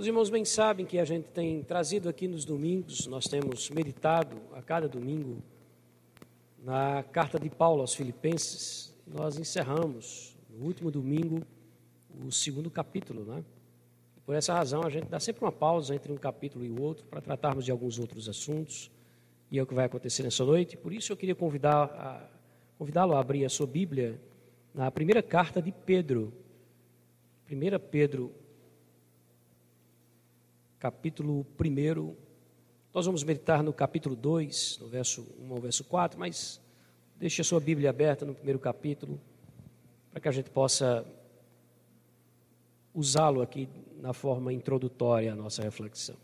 Os irmãos bem sabem que a gente tem trazido aqui nos domingos, nós temos meditado a cada domingo na carta de Paulo aos Filipenses. Nós encerramos no último domingo o segundo capítulo, né? Por essa razão, a gente dá sempre uma pausa entre um capítulo e o outro para tratarmos de alguns outros assuntos. E é o que vai acontecer nessa noite. Por isso, eu queria convidar convidá-lo a abrir a sua Bíblia na primeira carta de Pedro. 1 Pedro, capítulo 1. Nós vamos meditar no capítulo 2, no verso 1 ao verso 4, mas deixe a sua Bíblia aberta no primeiro capítulo, para que a gente possa usá-lo aqui na forma introdutória à nossa reflexão.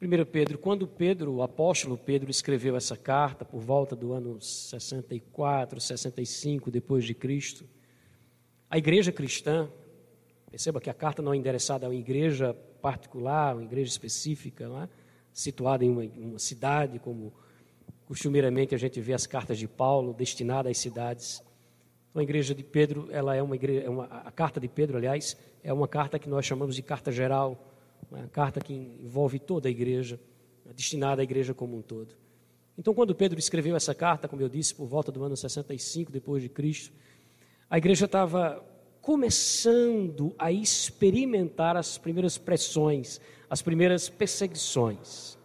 1 Pedro, quando Pedro, o apóstolo Pedro, escreveu essa carta por volta do ano 64, 65 depois de Cristo, a igreja cristã, perceba que a carta não é endereçada a uma igreja particular, uma igreja específica, é? situada em uma, uma, cidade, como costumeiramente a gente vê as cartas de Paulo destinadas às cidades. Então, a igreja de Pedro, ela é uma igreja, é uma, a carta de Pedro, aliás, é uma carta que nós chamamos de carta geral, uma carta que envolve toda a igreja, destinada à igreja como um todo. Então, quando Pedro escreveu essa carta, como eu disse, por volta do ano 65 depois de Cristo, a igreja estava começando a experimentar as primeiras pressões, as primeiras perseguições.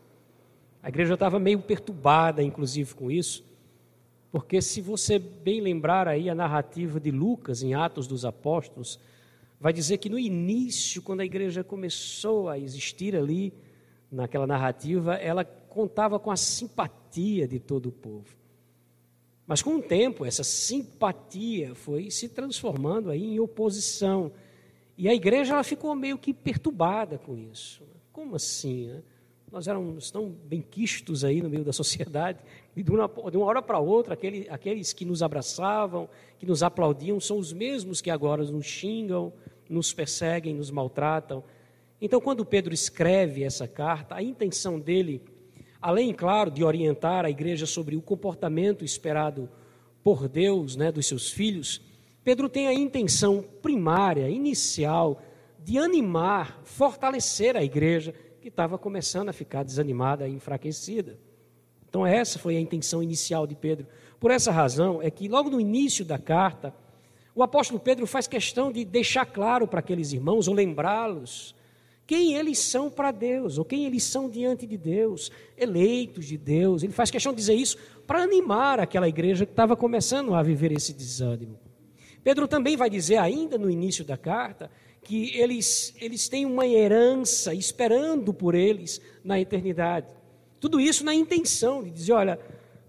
A igreja estava meio perturbada, inclusive, com isso, porque se você bem lembrar aí a narrativa de Lucas em Atos dos Apóstolos, vai dizer que no início, quando a igreja começou a existir ali, naquela narrativa, ela contava com a simpatia de todo o povo. Mas com o tempo, essa simpatia foi se transformando aí em oposição. E a igreja ela ficou meio que perturbada com isso. Como assim? Né? Nós éramos tão benquistos aí no meio da sociedade, e de uma, de uma hora para outra, aquele, aqueles que nos abraçavam, que nos aplaudiam, são os mesmos que agora nos xingam, nos perseguem, nos maltratam. Então, quando Pedro escreve essa carta, a intenção dele além, claro, de orientar a igreja sobre o comportamento esperado por Deus, né, dos seus filhos, Pedro tem a intenção primária, inicial, de animar, fortalecer a igreja que estava começando a ficar desanimada e enfraquecida. Então, essa foi a intenção inicial de Pedro. Por essa razão, é que logo no início da carta, o apóstolo Pedro faz questão de deixar claro para aqueles irmãos, ou lembrá-los, quem eles são para Deus, ou quem eles são diante de Deus, eleitos de Deus. Ele faz questão de dizer isso para animar aquela igreja que estava começando a viver esse desânimo. Pedro também vai dizer, ainda no início da carta, que eles, eles têm uma herança esperando por eles na eternidade. Tudo isso na intenção de dizer: olha,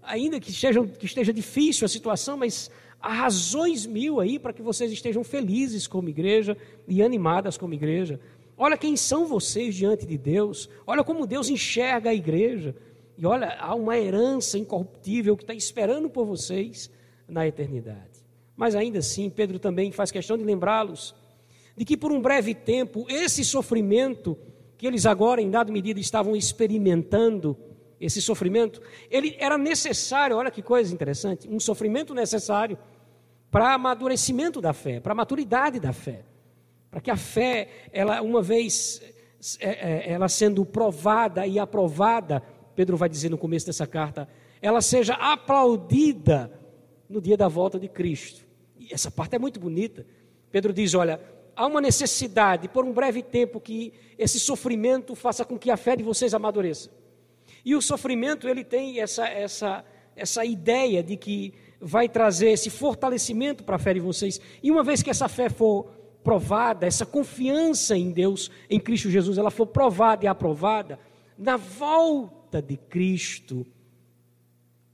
ainda que, esteja que esteja difícil a situação, mas há razões mil aí para que vocês estejam felizes como igreja e animadas como igreja. Olha quem são vocês diante de Deus. Olha como Deus enxerga a igreja. E olha, há uma herança incorruptível que está esperando por vocês na eternidade. Mas ainda assim, Pedro também faz questão de lembrá-los de que por um breve tempo, esse sofrimento que eles agora, em dada medida, estavam experimentando, esse sofrimento, ele era necessário, olha que coisa interessante, um sofrimento necessário para amadurecimento da fé, para maturidade da fé para que a fé, ela uma vez é, é, ela sendo provada e aprovada, Pedro vai dizer no começo dessa carta, ela seja aplaudida no dia da volta de Cristo. E essa parte é muito bonita. Pedro diz: olha, há uma necessidade por um breve tempo que esse sofrimento faça com que a fé de vocês amadureça. E o sofrimento ele tem essa essa essa ideia de que vai trazer esse fortalecimento para a fé de vocês. E uma vez que essa fé for provada, essa confiança em Deus, em Cristo Jesus, ela for provada e aprovada, na volta de Cristo,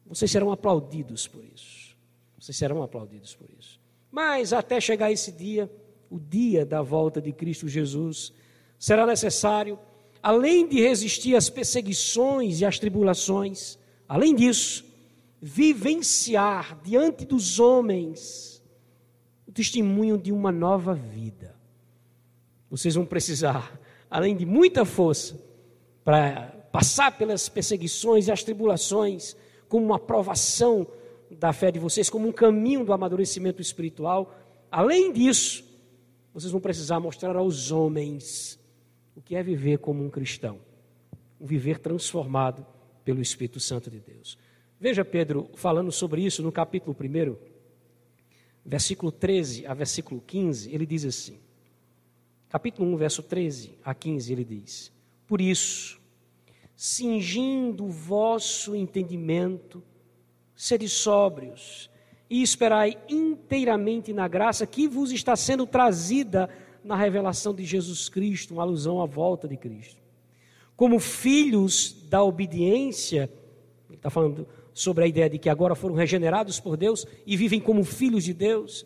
vocês serão aplaudidos por isso. Vocês serão aplaudidos por isso. Mas até chegar esse dia, o dia da volta de Cristo Jesus, será necessário, além de resistir às perseguições e às tribulações, além disso, vivenciar diante dos homens testemunho de uma nova vida. Vocês vão precisar, além de muita força, para passar pelas perseguições e as tribulações, como uma provação da fé de vocês, como um caminho do amadurecimento espiritual. Além disso, vocês vão precisar mostrar aos homens o que é viver como um cristão, um viver transformado pelo Espírito Santo de Deus. Veja Pedro falando sobre isso no capítulo 1, versículo 13 a versículo 15, ele diz assim: capítulo 1, verso 13 a 15, ele diz: Por isso, cingindo o vosso entendimento, sede sóbrios e esperai inteiramente na graça que vos está sendo trazida na revelação de Jesus Cristo, uma alusão à volta de Cristo. Como filhos da obediência, ele está falando sobre a ideia de que agora foram regenerados por Deus e vivem como filhos de Deus.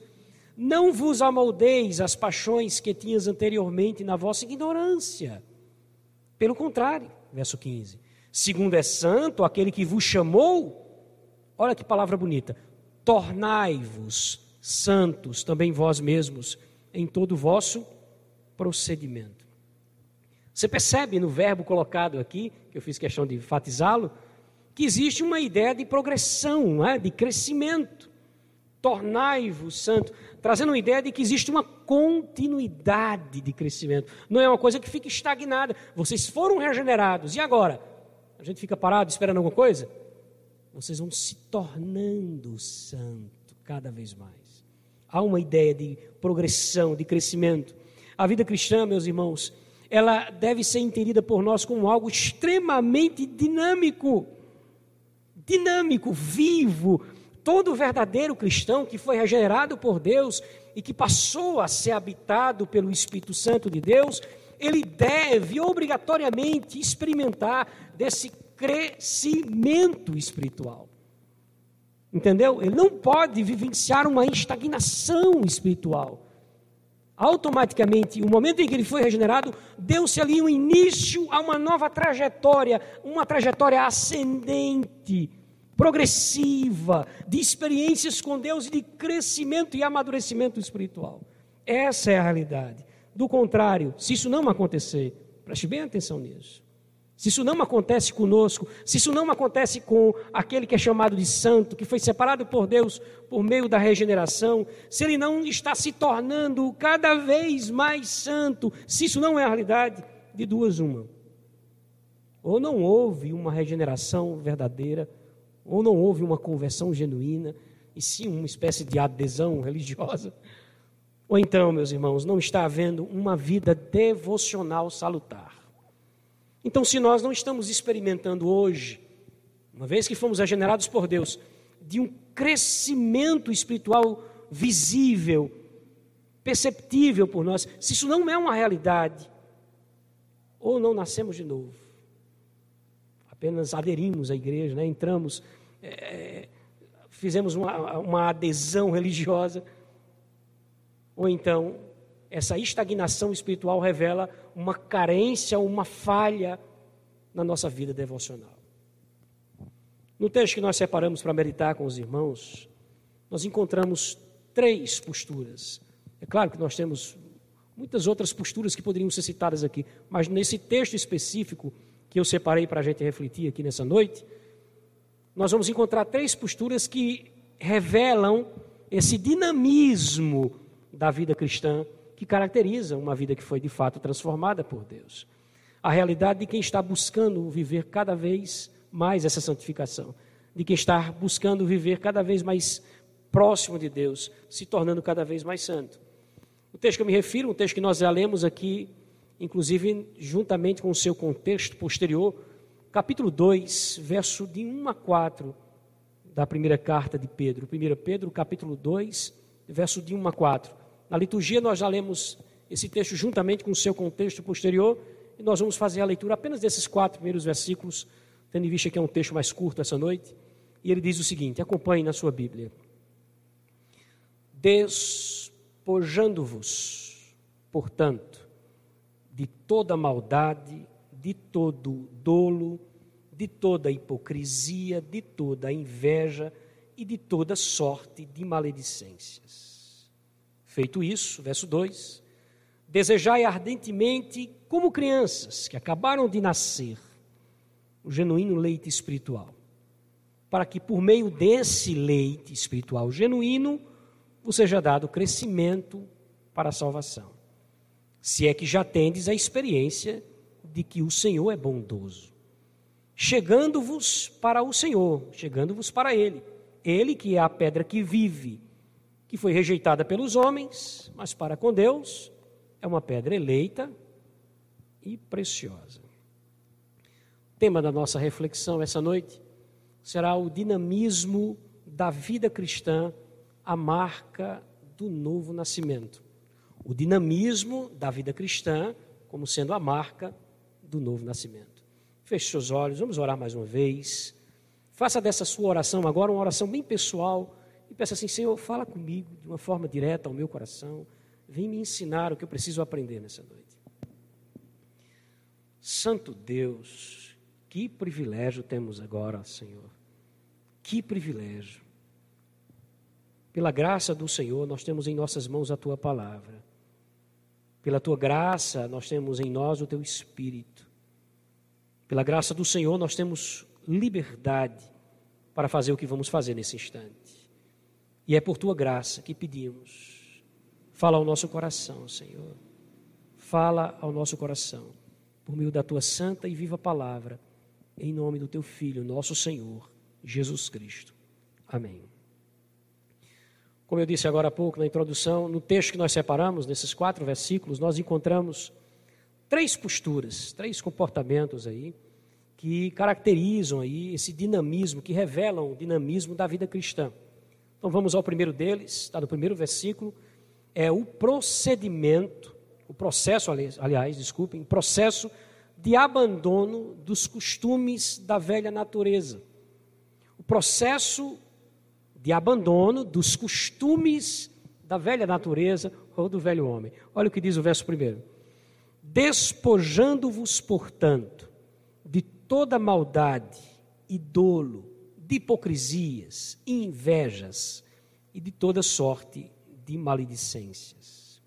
Não vos amoldeis as paixões que tinhas anteriormente na vossa ignorância. Pelo contrário, verso 15: segundo é santo aquele que vos chamou, olha que palavra bonita, tornai-vos santos também vós mesmos em todo o vosso procedimento. Você percebe no verbo colocado aqui, que eu fiz questão de enfatizá-lo, que existe uma ideia de progressão, é? de crescimento. Tornai-vos santo, trazendo uma ideia de que existe uma continuidade de crescimento. Não é uma coisa que fica estagnada. Vocês foram regenerados, e agora? A gente fica parado esperando alguma coisa? Vocês vão se tornando santo cada vez mais. Há uma ideia de progressão, de crescimento. A vida cristã, meus irmãos, ela deve ser entendida por nós como algo extremamente dinâmico dinâmico, vivo. Todo verdadeiro cristão que foi regenerado por Deus e que passou a ser habitado pelo Espírito Santo de Deus, ele deve obrigatoriamente experimentar desse crescimento espiritual. Entendeu? Ele não pode vivenciar uma estagnação espiritual. Automaticamente, no momento em que ele foi regenerado, deu-se ali um início a uma nova trajetória, uma trajetória ascendente progressiva, de experiências com Deus e de crescimento e amadurecimento espiritual. Essa é a realidade. Do contrário, se isso não acontecer, preste bem atenção nisso. Se isso não acontece conosco, se isso não acontece com aquele que é chamado de santo, que foi separado por Deus por meio da regeneração, se ele não está se tornando cada vez mais santo, se isso não é a realidade, de duas uma. Ou não houve uma regeneração verdadeira, ou não houve uma conversão genuína, e sim uma espécie de adesão religiosa. Ou então, meus irmãos, não está havendo uma vida devocional salutar. Então, se nós não estamos experimentando hoje, uma vez que fomos regenerados por Deus, de um crescimento espiritual visível, perceptível por nós, se isso não é uma realidade, ou não nascemos de novo, apenas aderimos à igreja, né? entramos, é, fizemos uma, uma adesão religiosa, ou então essa estagnação espiritual revela uma carência, uma falha na nossa vida devocional. No texto que nós separamos para meditar com os irmãos, nós encontramos três posturas. É claro que nós temos muitas outras posturas que poderiam ser citadas aqui, mas nesse texto específico, que eu separei para a gente refletir aqui nessa noite, nós vamos encontrar três posturas que revelam esse dinamismo da vida cristã que caracteriza uma vida que foi de fato transformada por Deus. A realidade de quem está buscando viver cada vez mais essa santificação, de quem está buscando viver cada vez mais próximo de Deus, se tornando cada vez mais santo. O texto que eu me refiro, um texto que nós já lemos aqui inclusive juntamente com o seu contexto posterior, capítulo 2, verso de 1 a 4 da primeira carta de Pedro. 1 Pedro, capítulo 2, verso de 1 a 4. Na liturgia nós já lemos esse texto juntamente com o seu contexto posterior e nós vamos fazer a leitura apenas desses quatro primeiros versículos, tendo em vista que é um texto mais curto essa noite. E ele diz o seguinte: acompanhe na sua Bíblia. Despojando-vos, portanto, de toda maldade, de todo dolo, de toda hipocrisia, de toda inveja e de toda sorte de maledicências. Feito isso, verso 2: Desejai ardentemente, como crianças que acabaram de nascer, o genuíno leite espiritual, para que por meio desse leite espiritual genuíno vos seja dado crescimento para a salvação se é que já tendes a experiência de que o Senhor é bondoso. Chegando-vos para o Senhor, chegando-vos para Ele, Ele que é a pedra que vive, que foi rejeitada pelos homens, mas para com Deus é uma pedra eleita e preciosa. O tema da nossa reflexão essa noite será o dinamismo da vida cristã, a marca do novo nascimento. O dinamismo da vida cristã como sendo a marca do novo nascimento. Feche seus olhos, vamos orar mais uma vez. Faça dessa sua oração agora uma oração bem pessoal e peça assim: Senhor, fala comigo de uma forma direta ao meu coração. Vem me ensinar o que eu preciso aprender nessa noite. Santo Deus, que privilégio temos agora, Senhor. Que privilégio. Pela graça do Senhor, nós temos em nossas mãos a tua palavra. Pela tua graça, nós temos em nós o teu espírito. Pela graça do Senhor, nós temos liberdade para fazer o que vamos fazer nesse instante. E é por tua graça que pedimos. Fala ao nosso coração, Senhor. Fala ao nosso coração por meio da tua santa e viva palavra, em nome do teu Filho, nosso Senhor, Jesus Cristo. Amém. Como eu disse agora há pouco na introdução, no texto que nós separamos, nesses quatro versículos, nós encontramos três posturas, três comportamentos aí, que caracterizam aí esse dinamismo, que revelam o dinamismo da vida cristã. Então vamos ao primeiro deles, está no primeiro versículo, é o procedimento o processo, aliás, desculpem, processo de abandono dos costumes da velha natureza. O processo de abandono dos costumes da velha natureza ou do velho homem. Olha o que diz o verso primeiro. Despojando-vos, portanto, de toda maldade e dolo, de hipocrisias, invejas e de toda sorte de maledicências.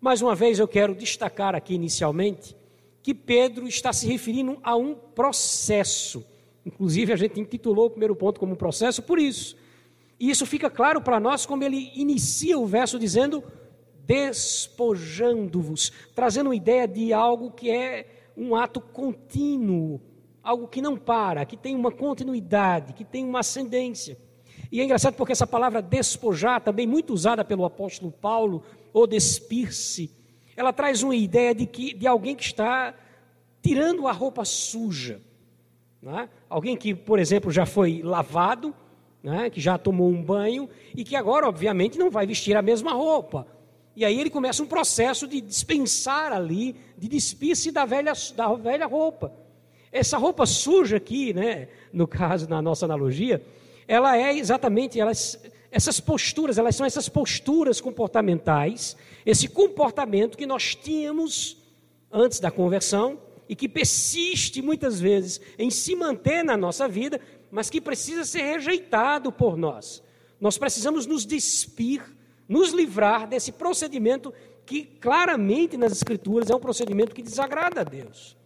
Mais uma vez eu quero destacar aqui inicialmente que Pedro está se referindo a um processo. Inclusive, a gente intitulou o primeiro ponto como um processo por isso. E isso fica claro para nós como ele inicia o verso dizendo: despojando-vos, trazendo uma ideia de algo que é um ato contínuo, algo que não para, que tem uma continuidade, que tem uma ascendência. E é engraçado porque essa palavra despojar, também muito usada pelo apóstolo Paulo, ou despir-se, ela traz uma ideia de, que, de alguém que está tirando a roupa suja. É? Alguém que, por exemplo, já foi lavado, é? que já tomou um banho e que agora, obviamente, não vai vestir a mesma roupa. E aí ele começa um processo de dispensar ali, de despir-se da velha, da velha roupa. Essa roupa suja aqui, né, no caso, na nossa analogia, ela é exatamente, elas, essas posturas, elas são essas posturas comportamentais, esse comportamento que nós tínhamos antes da conversão e que persiste muitas vezes em se manter na nossa vida, mas que precisa ser rejeitado por nós. Nós precisamos nos despir, nos livrar desse procedimento que claramente nas Escrituras é um procedimento que desagrada a Deus.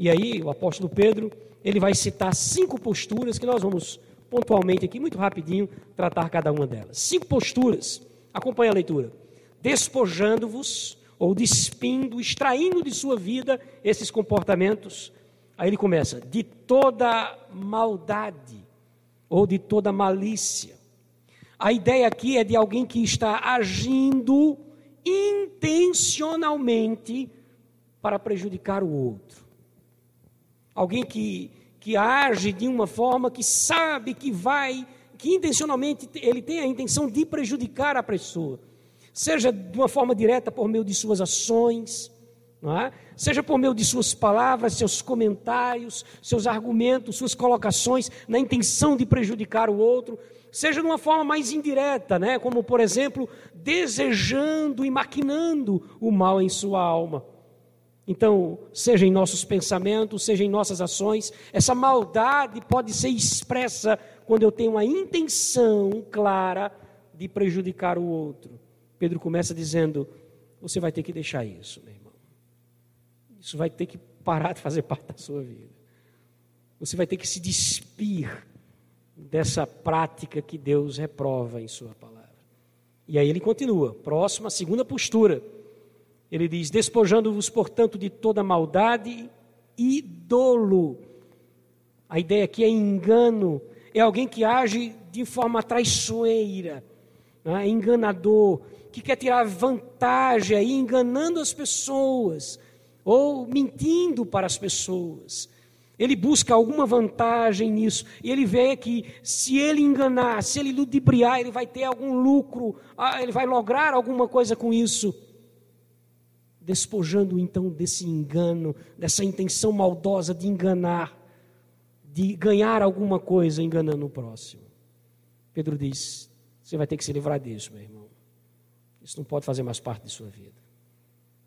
E aí o apóstolo Pedro, ele vai citar cinco posturas que nós vamos pontualmente aqui, muito rapidinho, tratar cada uma delas. Cinco posturas. Acompanhe a leitura. Despojando-vos, ou despindo, extraindo de sua vida esses comportamentos. Aí ele começa: de toda maldade, ou de toda malícia. A ideia aqui é de alguém que está agindo intencionalmente para prejudicar o outro. Alguém que que age de uma forma que sabe que vai, que intencionalmente ele tem a intenção de prejudicar a pessoa, seja de uma forma direta por meio de suas ações, é? seja por meio de suas palavras, seus comentários, seus argumentos, suas colocações, na intenção de prejudicar o outro, seja de uma forma mais indireta, né? como por exemplo, desejando e maquinando o mal em sua alma. Então, seja em nossos pensamentos, seja em nossas ações, essa maldade pode ser expressa quando eu tenho a intenção clara de prejudicar o outro. Pedro começa dizendo: Você vai ter que deixar isso, meu irmão. Isso vai ter que parar de fazer parte da sua vida. Você vai ter que se despir dessa prática que Deus reprova em Sua palavra. E aí ele continua, próxima, segunda postura Ele diz: despojando-vos, portanto, de toda maldade e dolo. A ideia aqui é engano, é alguém que age de forma traiçoeira, né? enganador, que quer tirar vantagem aí, enganando as pessoas, ou mentindo para as pessoas. Ele busca alguma vantagem nisso, e ele vê que se ele enganar, se ele ludibriar, ele vai ter algum lucro, ah, ele vai lograr alguma coisa com isso. Despojando então desse engano, dessa intenção maldosa de enganar, de ganhar alguma coisa enganando o próximo. Pedro diz: Você vai ter que se livrar disso, meu irmão. Isso não pode fazer mais parte de sua vida.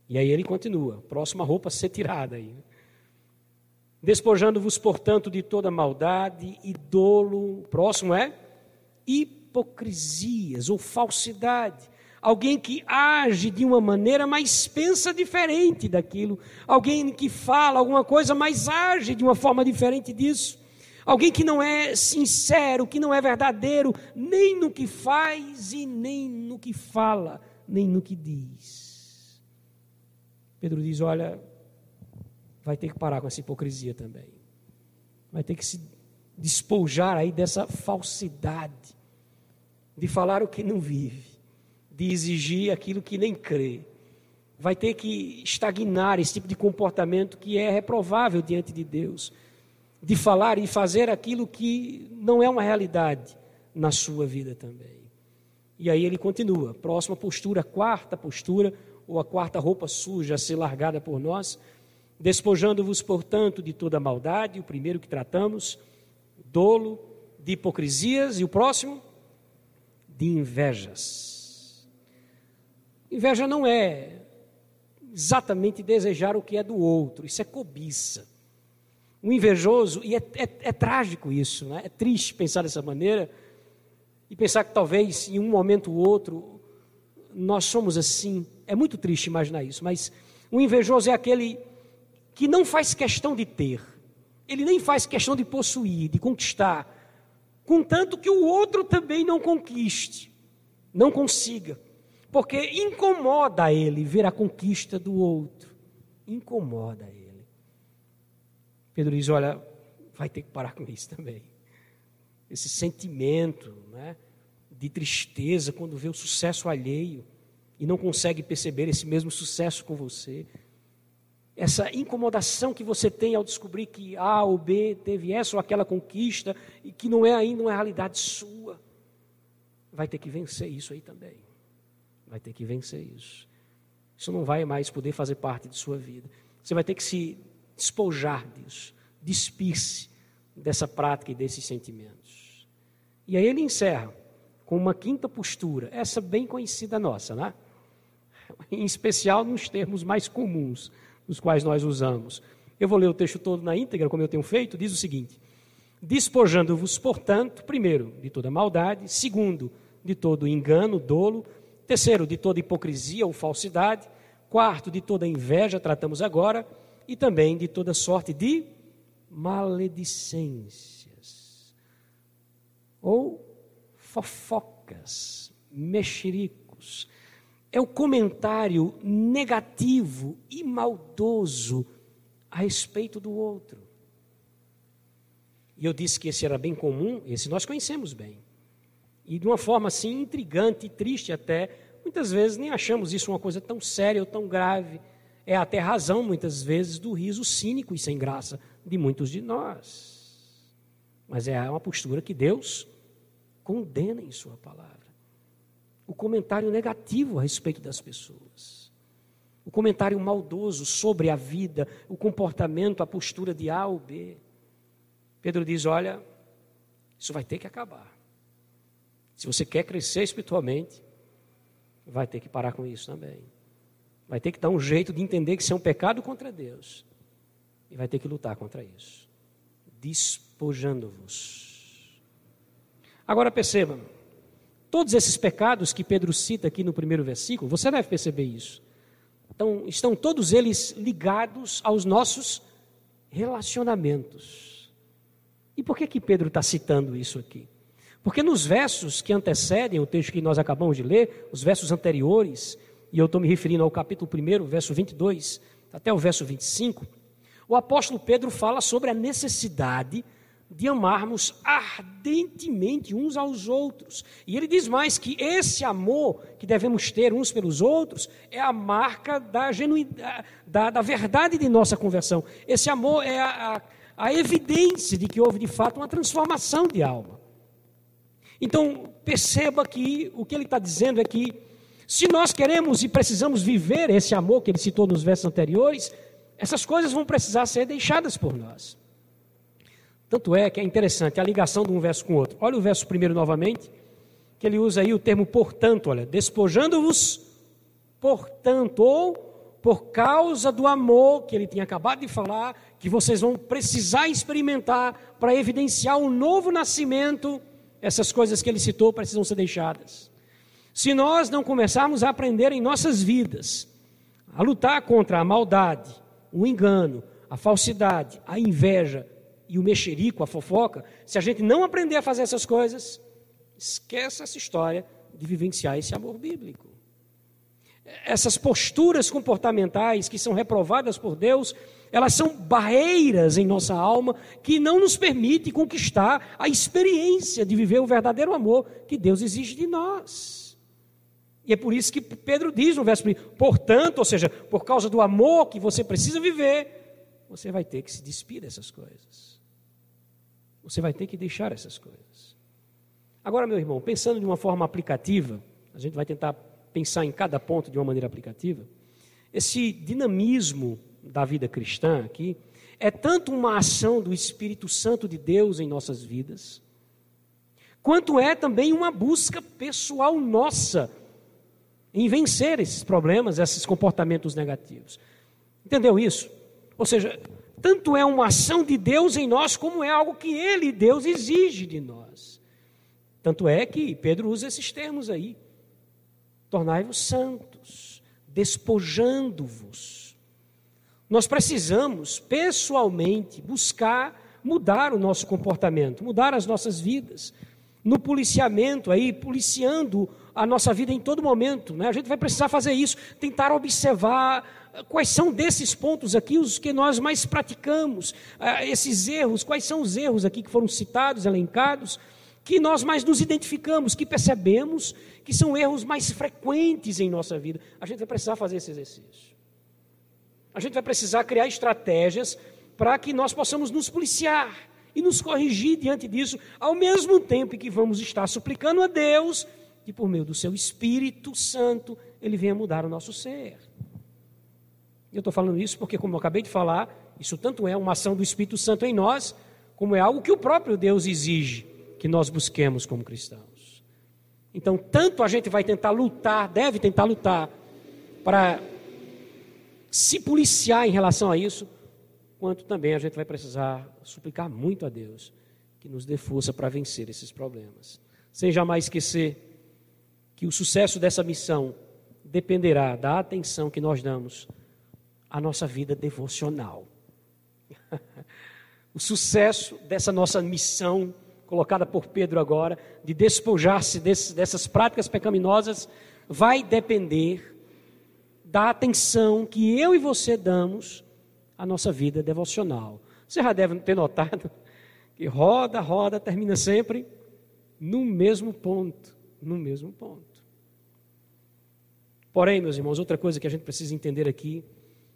E aí ele continua: próxima roupa ser tirada aí. Despojando-vos, portanto, de toda maldade e dolo. O próximo é hipocrisias ou falsidade. Alguém que age de uma maneira, mas pensa diferente daquilo. Alguém que fala alguma coisa, mas age de uma forma diferente disso. Alguém que não é sincero, que não é verdadeiro, nem no que faz e nem no que fala, nem no que diz. Pedro diz: Olha, vai ter que parar com essa hipocrisia também. Vai ter que se despojar aí dessa falsidade, de falar o que não vive, de exigir aquilo que nem crê. Vai ter que estagnar esse tipo de comportamento que é reprovável diante de Deus de falar e fazer aquilo que não é uma realidade na sua vida também. E aí ele continua, próxima postura, quarta postura, ou a quarta roupa suja a ser largada por nós, despojando-vos, portanto, de toda maldade, o primeiro que tratamos, dolo, de hipocrisias, e o próximo, de invejas. Inveja não é exatamente desejar o que é do outro, isso é cobiça um invejoso, e é, é, é trágico isso, né? é triste pensar dessa maneira, e pensar que talvez em um momento ou outro nós somos assim. É muito triste imaginar isso, mas o invejoso é aquele que não faz questão de ter, ele nem faz questão de possuir, de conquistar, contanto que o outro também não conquiste, não consiga, porque incomoda ele ver a conquista do outro, incomoda ele. Pedro diz: Olha, vai ter que parar com isso também. Esse sentimento né, de tristeza quando vê o sucesso alheio e não consegue perceber esse mesmo sucesso com você. Essa incomodação que você tem ao descobrir que A ou B teve essa ou aquela conquista e que não é ainda uma realidade sua. Vai ter que vencer isso aí também. Vai ter que vencer isso. Isso não vai mais poder fazer parte de sua vida. Você vai ter que se despojar disso, despir-se dessa prática e desses sentimentos. E aí ele encerra com uma quinta postura, essa bem conhecida nossa, né? em especial nos termos mais comuns, nos quais nós usamos. Eu vou ler o texto todo na íntegra, como eu tenho feito, diz o seguinte: Despojando-vos, portanto, primeiro, de toda maldade, segundo, de todo engano, dolo, terceiro, de toda hipocrisia ou falsidade, quarto, de toda inveja, tratamos agora, e também de toda sorte de maledicências ou fofocas, mexericos. É o comentário negativo e maldoso a respeito do outro. E eu disse que esse era bem comum, esse nós conhecemos bem. E de uma forma assim intrigante e triste até, muitas vezes nem achamos isso uma coisa tão séria ou tão grave é até razão, muitas vezes, do riso cínico e sem graça de muitos de nós. Mas é uma postura que Deus condena em Sua palavra. O comentário negativo a respeito das pessoas. O comentário maldoso sobre a vida, o comportamento, a postura de A ou B. Pedro diz: olha, isso vai ter que acabar. Se você quer crescer espiritualmente, vai ter que parar com isso também. Vai ter que dar um jeito de entender que isso é um pecado contra Deus. E vai ter que lutar contra isso. Despojando-vos. Agora percebam, todos esses pecados que Pedro cita aqui no primeiro versículo, você deve perceber isso. Então, estão todos eles ligados aos nossos relacionamentos. E por que que Pedro está citando isso aqui? Porque nos versos que antecedem o texto que nós acabamos de ler, os versos anteriores, e eu estou me referindo ao capítulo 1, verso 22, até o verso 25, o apóstolo Pedro fala sobre a necessidade de amarmos ardentemente uns aos outros. E ele diz mais que esse amor que devemos ter uns pelos outros é a marca da, genuidade, da, da verdade de nossa conversão. Esse amor é a, a, a evidência de que houve de fato uma transformação de alma. Então, perceba que o que ele está dizendo é que, se nós queremos e precisamos viver esse amor que ele citou nos versos anteriores, essas coisas vão precisar ser deixadas por nós. Tanto é que é interessante a ligação de um verso com o outro. Olha o verso primeiro novamente, que ele usa aí o termo portanto, olha, despojando-vos, portanto, ou por causa do amor que ele tinha acabado de falar, que vocês vão precisar experimentar para evidenciar um novo nascimento, essas coisas que ele citou precisam ser deixadas. Se nós não começarmos a aprender em nossas vidas a lutar contra a maldade, o engano, a falsidade, a inveja, e o mexerico, a fofoca, se a gente não aprender a fazer essas coisas, esqueça essa história de vivenciar esse amor bíblico. Essas posturas comportamentais que são reprovadas por Deus, elas são barreiras em nossa alma que não nos permite conquistar a experiência de viver o verdadeiro amor que Deus exige de nós. E é por isso que Pedro diz no verso 1: portanto, ou seja, por causa do amor que você precisa viver, você vai ter que se despir dessas coisas. Você vai ter que deixar essas coisas. Agora, meu irmão, pensando de uma forma aplicativa, a gente vai tentar pensar em cada ponto de uma maneira aplicativa. Esse dinamismo da vida cristã aqui é tanto uma ação do Espírito Santo de Deus em nossas vidas, quanto é também uma busca pessoal nossa em vencer esses problemas, esses comportamentos negativos. Entendeu isso? Ou seja, tanto é uma ação de Deus em nós, como é algo que Ele, Deus, exige de nós. Tanto é que Pedro usa esses termos aí: tornai-vos santos, despojando-vos. Nós precisamos, pessoalmente, buscar mudar o nosso comportamento, mudar as nossas vidas. No policiamento aí, policiando a nossa vida em todo momento, né? A gente vai precisar fazer isso, tentar observar quais são desses pontos aqui os que nós mais praticamos, ah, esses erros, quais são os erros aqui que foram citados, elencados, que nós mais nos identificamos, que percebemos que são erros mais frequentes em nossa vida. A gente vai precisar fazer esse exercício. A gente vai precisar criar estratégias para que nós possamos nos policiar e nos corrigir diante disso, ao mesmo tempo que vamos estar suplicando a Deus que, por meio do seu Espírito Santo, Ele venha mudar o nosso ser. Eu estou falando isso porque, como eu acabei de falar, isso tanto é uma ação do Espírito Santo em nós, como é algo que o próprio Deus exige que nós busquemos como cristãos. Então, tanto a gente vai tentar lutar, deve tentar lutar, para se policiar em relação a isso, quanto também a gente vai precisar suplicar muito a Deus que nos dê força para vencer esses problemas. Sem jamais esquecer que o sucesso dessa missão dependerá da atenção que nós damos a nossa vida devocional. o sucesso dessa nossa missão, colocada por Pedro agora, de despojar-se dessas práticas pecaminosas, vai depender da atenção que eu e você damos à nossa vida devocional. Você já deve ter notado que roda, roda, termina sempre no mesmo ponto. No mesmo ponto. Porém, meus irmãos, outra coisa que a gente precisa entender aqui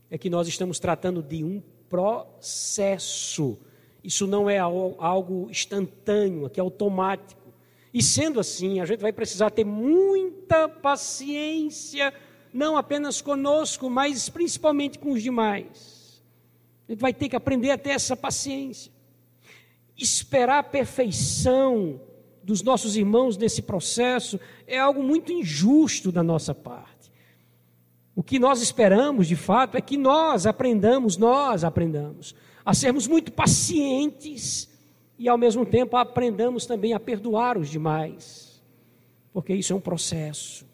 é que nós estamos tratando de um processo. Isso não é algo instantâneo, que é automático. E sendo assim, a gente vai precisar ter muita paciência, não apenas conosco, mas principalmente com os demais. A gente vai ter que aprender a ter essa paciência. Esperar a perfeição dos nossos irmãos nesse processo é algo muito injusto da nossa parte. O que nós esperamos, de fato, é que nós aprendamos, nós aprendamos a sermos muito pacientes e, ao mesmo tempo, aprendamos também a perdoar os demais, porque isso é um processo.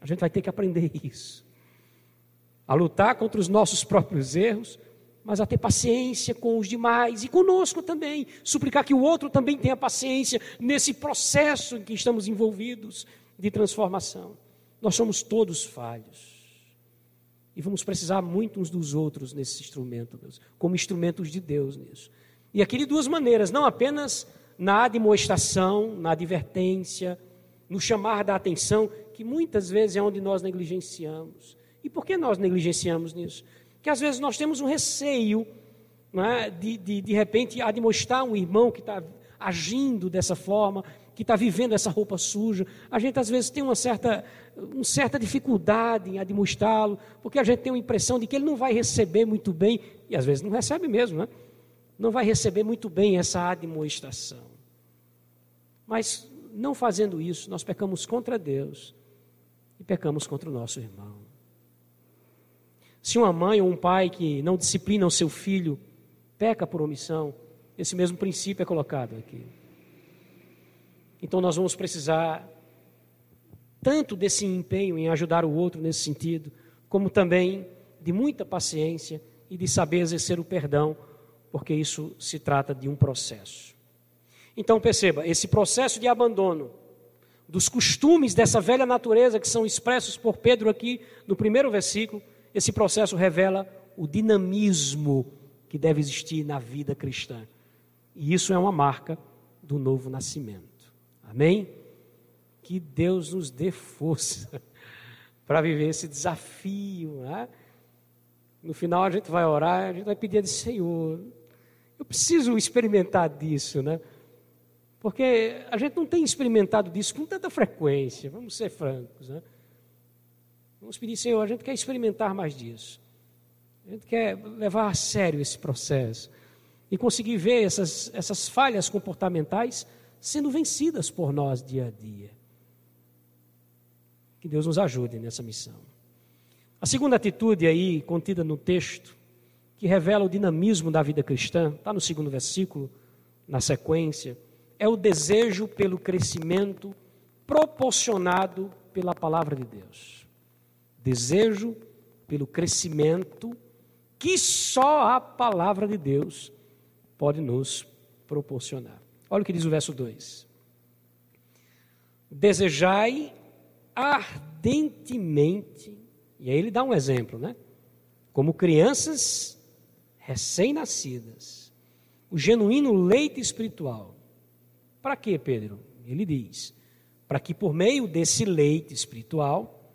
A gente vai ter que aprender isso. A lutar contra os nossos próprios erros, mas a ter paciência com os demais e conosco também. Suplicar que o outro também tenha paciência nesse processo em que estamos envolvidos de transformação. Nós somos todos falhos. E vamos precisar muito uns dos outros nesse instrumento, Deus, como instrumentos de Deus nisso. E aqui de duas maneiras, não apenas na admoestação, na advertência, no chamar da atenção, que muitas vezes é onde nós negligenciamos. E por que nós negligenciamos nisso? Porque às vezes nós temos um receio é, de, de, de repente, admoestar um irmão que está agindo dessa forma, que está vivendo essa roupa suja. A gente às vezes tem uma certa, uma certa dificuldade em admoestá-lo, porque a gente tem a impressão de que ele não vai receber muito bem, e às vezes não recebe mesmo, né? não vai receber muito bem essa admoestação. Mas não fazendo isso, nós pecamos contra Deus e pecamos contra o nosso irmão. Se uma mãe ou um pai que não disciplina o seu filho peca por omissão, esse mesmo princípio é colocado aqui. Então nós vamos precisar tanto desse empenho em ajudar o outro nesse sentido, como também de muita paciência e de saber exercer o perdão, porque isso se trata de um processo. Então perceba, esse processo de abandono dos costumes dessa velha natureza que são expressos por Pedro aqui no primeiro versículo, esse processo revela o dinamismo que deve existir na vida cristã. E isso é uma marca do novo nascimento. Amém? Que Deus nos dê força para viver esse desafio. Né? No final a gente vai orar, a gente vai pedir a Deus, Senhor, eu preciso experimentar disso, né? Porque a gente não tem experimentado disso com tanta frequência, vamos ser francos, né? Vamos pedir, Senhor, a gente quer experimentar mais disso. A gente quer levar a sério esse processo e conseguir ver essas, essas falhas comportamentais sendo vencidas por nós dia a dia. Que Deus nos ajude nessa missão. A segunda atitude aí, contida no texto, que revela o dinamismo da vida cristã, está no segundo versículo, na sequência, é o desejo pelo crescimento proporcionado pela palavra de Deus. Desejo pelo crescimento que só a palavra de Deus pode nos proporcionar. Olha o que diz o verso 2: Desejai ardentemente, e aí ele dá um exemplo, né? Como crianças recém-nascidas, o genuíno leite espiritual. Para quê, Pedro? Ele diz: para que por meio desse leite espiritual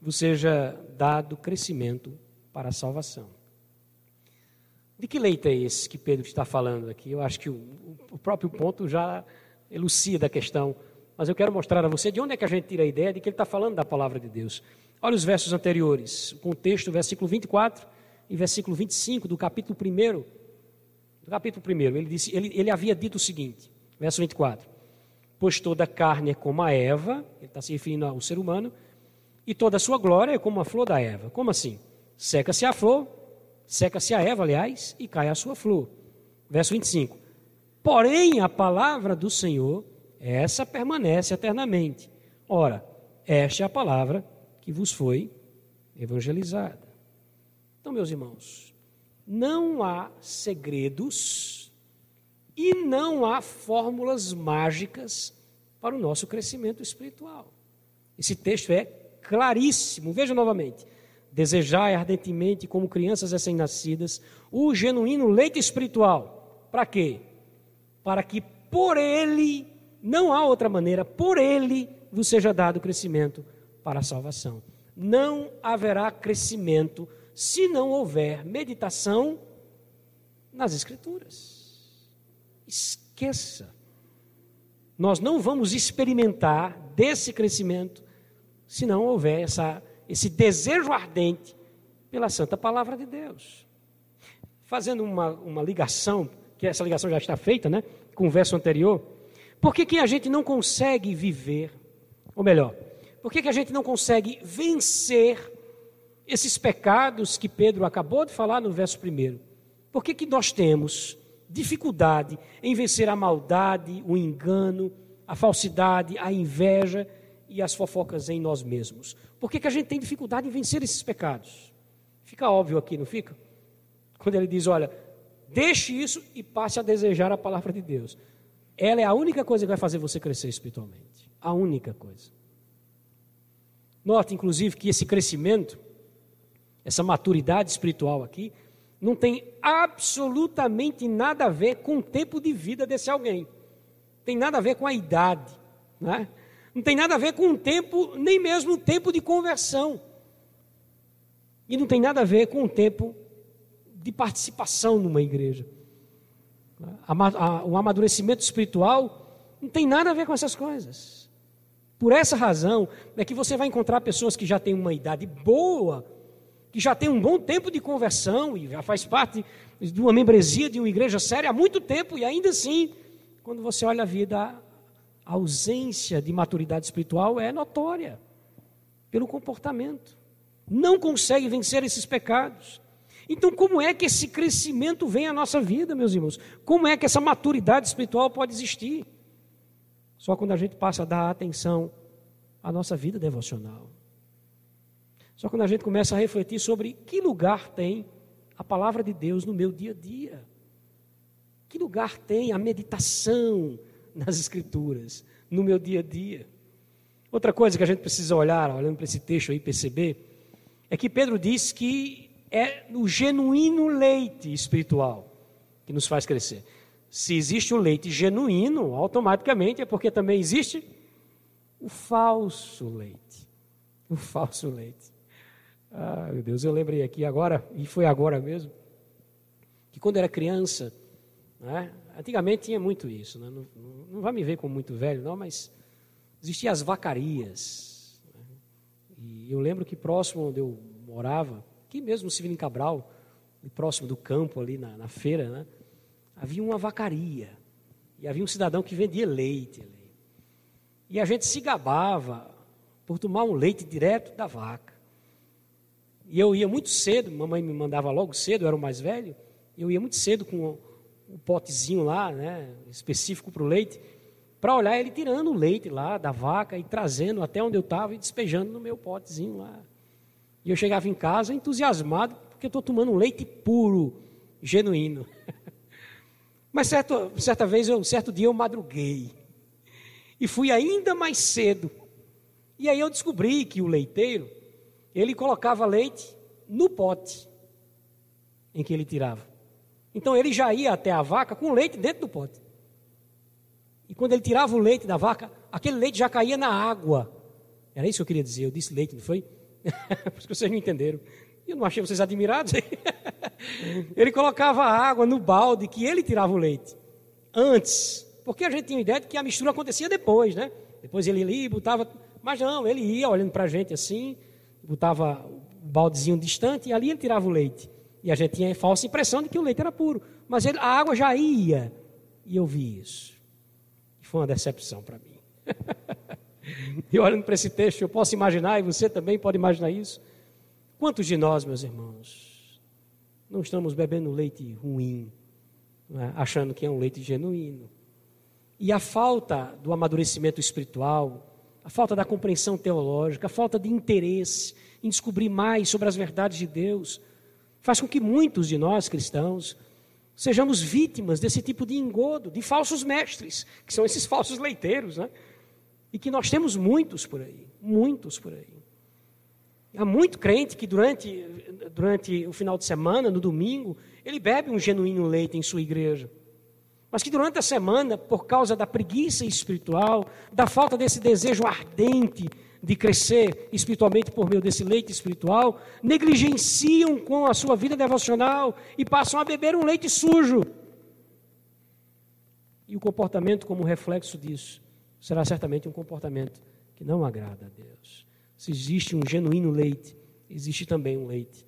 vos seja dado crescimento para a salvação. De que leite é esse que Pedro está falando aqui? Eu acho que o, o próprio ponto já elucida a questão, mas eu quero mostrar a você de onde é que a gente tira a ideia de que ele está falando da palavra de Deus. Olha os versos anteriores, o contexto, versículo 24 e versículo 25 do capítulo 1. Do capítulo 1, ele, disse, ele, ele havia dito o seguinte, verso 24: Pois toda carne é como a Eva, ele está se referindo ao ser humano, e toda a sua glória é como a flor da Eva. Como assim? Seca-se a flor, Seca-se a erva, aliás, e cai a sua flor. Verso 25. Porém, a palavra do Senhor, essa permanece eternamente. Ora, esta é a palavra que vos foi evangelizada. Então, meus irmãos, não há segredos e não há fórmulas mágicas para o nosso crescimento espiritual. Esse texto é claríssimo. Veja novamente. Desejai ardentemente, como crianças recém-nascidas, o genuíno leite espiritual. Para quê? Para que por ele, não há outra maneira, por ele vos seja dado crescimento para a salvação. Não haverá crescimento se não houver meditação nas Escrituras. Esqueça. Nós não vamos experimentar desse crescimento se não houver essa esse desejo ardente pela santa palavra de Deus. Fazendo uma, uma ligação, que essa ligação já está feita, né, com o verso anterior, por que, que a gente não consegue viver, ou melhor, por que, que a gente não consegue vencer esses pecados que Pedro acabou de falar no verso primeiro? Por que, que nós temos dificuldade em vencer a maldade, o engano, a falsidade, a inveja e as fofocas em nós mesmos? Por que, que a gente tem dificuldade em vencer esses pecados? Fica óbvio aqui, não fica? Quando ele diz: olha, deixe isso e passe a desejar a palavra de Deus. Ela é a única coisa que vai fazer você crescer espiritualmente. A única coisa. Note, inclusive, que esse crescimento, essa maturidade espiritual aqui, não tem absolutamente nada a ver com o tempo de vida desse alguém. Tem nada a ver com a idade, né? não tem nada a ver com o tempo, nem mesmo o tempo de conversão. E não tem nada a ver com o tempo de participação numa igreja. O amadurecimento espiritual não tem nada a ver com essas coisas. Por essa razão é que você vai encontrar pessoas que já têm uma idade boa, que já têm um bom tempo de conversão e já faz parte de uma membresia de uma igreja séria há muito tempo e ainda assim, quando você olha a vida, a ausência de maturidade espiritual é notória pelo comportamento. Não consegue vencer esses pecados. Então, como é que esse crescimento vem à nossa vida, meus irmãos? Como é que essa maturidade espiritual pode existir? Só quando a gente passa a dar atenção à nossa vida devocional. Só quando a gente começa a refletir sobre que lugar tem a palavra de Deus no meu dia a dia. Que lugar tem a meditação nas Escrituras no meu dia a dia. Outra coisa que a gente precisa olhar, olhando para esse texto aí, perceber, é que Pedro diz que é o genuíno leite espiritual que nos faz crescer. Se existe o leite genuíno, automaticamente é porque também existe o falso leite. O falso leite. Ah, meu Deus, eu lembrei aqui agora, e foi agora mesmo, que quando era criança, né, antigamente tinha muito isso, né, não, não, vai me ver como muito velho, não, mas existiam as vacarias. Né, e eu lembro que próximo onde eu morava, aqui mesmo no Severino Cabral, próximo do campo ali na, na feira, né, havia uma vacaria. E havia um cidadão que vendia leite ali. E a gente se gabava por tomar um leite direto da vaca. E eu ia muito cedo, mamãe me mandava logo cedo, eu era o mais velho. Eu ia muito cedo com um potezinho lá, né, específico para o leite, para olhar ele tirando o leite lá da vaca e trazendo até onde eu estava e despejando no meu potezinho lá. E eu chegava em casa entusiasmado, porque eu estou tomando um leite puro, genuíno. Mas certo, certa vez, um certo dia eu madruguei e fui ainda mais cedo. E aí eu descobri que o leiteiro, ele colocava leite no pote em que ele tirava. Então ele já ia até a vaca com leite dentro do pote. E quando ele tirava o leite da vaca, aquele leite já caía na água. Era isso que eu queria dizer. Eu disse leite, não foi? Por isso que vocês não entenderam. Eu não achei vocês admirados. ele colocava a água no balde que ele tirava o leite. Antes. Porque a gente tinha a ideia de que a mistura acontecia depois, né? Depois ele ia e botava. Mas não, ele ia olhando para a gente assim, botava o baldezinho distante e ali ele tirava o leite. E a gente tinha a falsa impressão de que o leite era puro. Mas ele, a água já ia. E eu vi isso. Foi uma decepção para mim. e olhando para esse texto, eu posso imaginar, e você também pode imaginar isso, Quantos de nós, meus irmãos, não estamos bebendo leite ruim, é? achando que é um leite genuíno? E a falta do amadurecimento espiritual, a falta da compreensão teológica, a falta de interesse em descobrir mais sobre as verdades de Deus, faz com que muitos de nós cristãos sejamos vítimas desse tipo de engodo, de falsos mestres, que são esses falsos leiteiros, né? E que nós temos muitos por aí, muitos por aí. Há muito crente que durante, durante o final de semana, no domingo, ele bebe um genuíno leite em sua igreja. Mas que durante a semana, por causa da preguiça espiritual, da falta desse desejo ardente de crescer espiritualmente por meio desse leite espiritual, negligenciam com a sua vida devocional e passam a beber um leite sujo. E o comportamento, como reflexo disso, será certamente um comportamento que não agrada a Deus. Se existe um genuíno leite, existe também um leite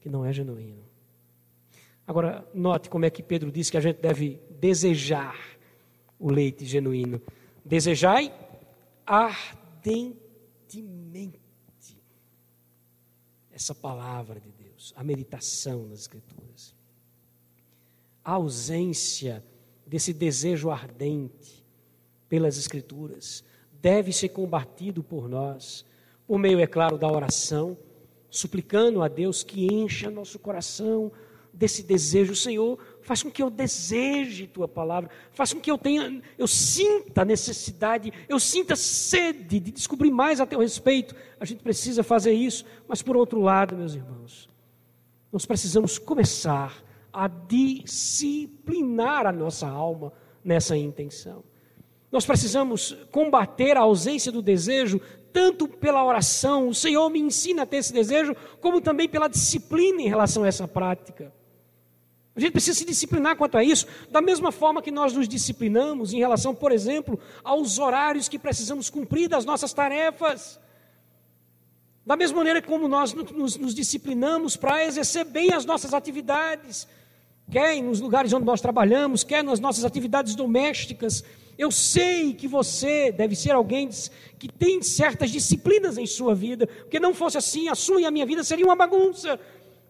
que não é genuíno. Agora, note como é que Pedro diz que a gente deve desejar o leite genuíno. Desejai ardentemente essa palavra de Deus, a meditação nas Escrituras. A ausência desse desejo ardente pelas Escrituras deve ser combatido por nós por meio, é claro, da oração, suplicando a Deus que encha nosso coração desse desejo, Senhor, faz com que eu deseje tua palavra, faz com que eu tenha, eu sinta necessidade, eu sinta sede de descobrir mais a teu respeito. A gente precisa fazer isso, mas por outro lado, meus irmãos, nós precisamos começar a disciplinar a nossa alma nessa intenção. Nós precisamos combater a ausência do desejo, tanto pela oração, o Senhor me ensina a ter esse desejo, como também pela disciplina em relação a essa prática. A gente precisa se disciplinar quanto a isso, da mesma forma que nós nos disciplinamos em relação, por exemplo, aos horários que precisamos cumprir das nossas tarefas. Da mesma maneira como nós nos, nos disciplinamos para exercer bem as nossas atividades, quer nos lugares onde nós trabalhamos, quer nas nossas atividades domésticas. Eu sei que você deve ser alguém que tem certas disciplinas em sua vida, porque não fosse assim, a sua e a minha vida seria uma bagunça.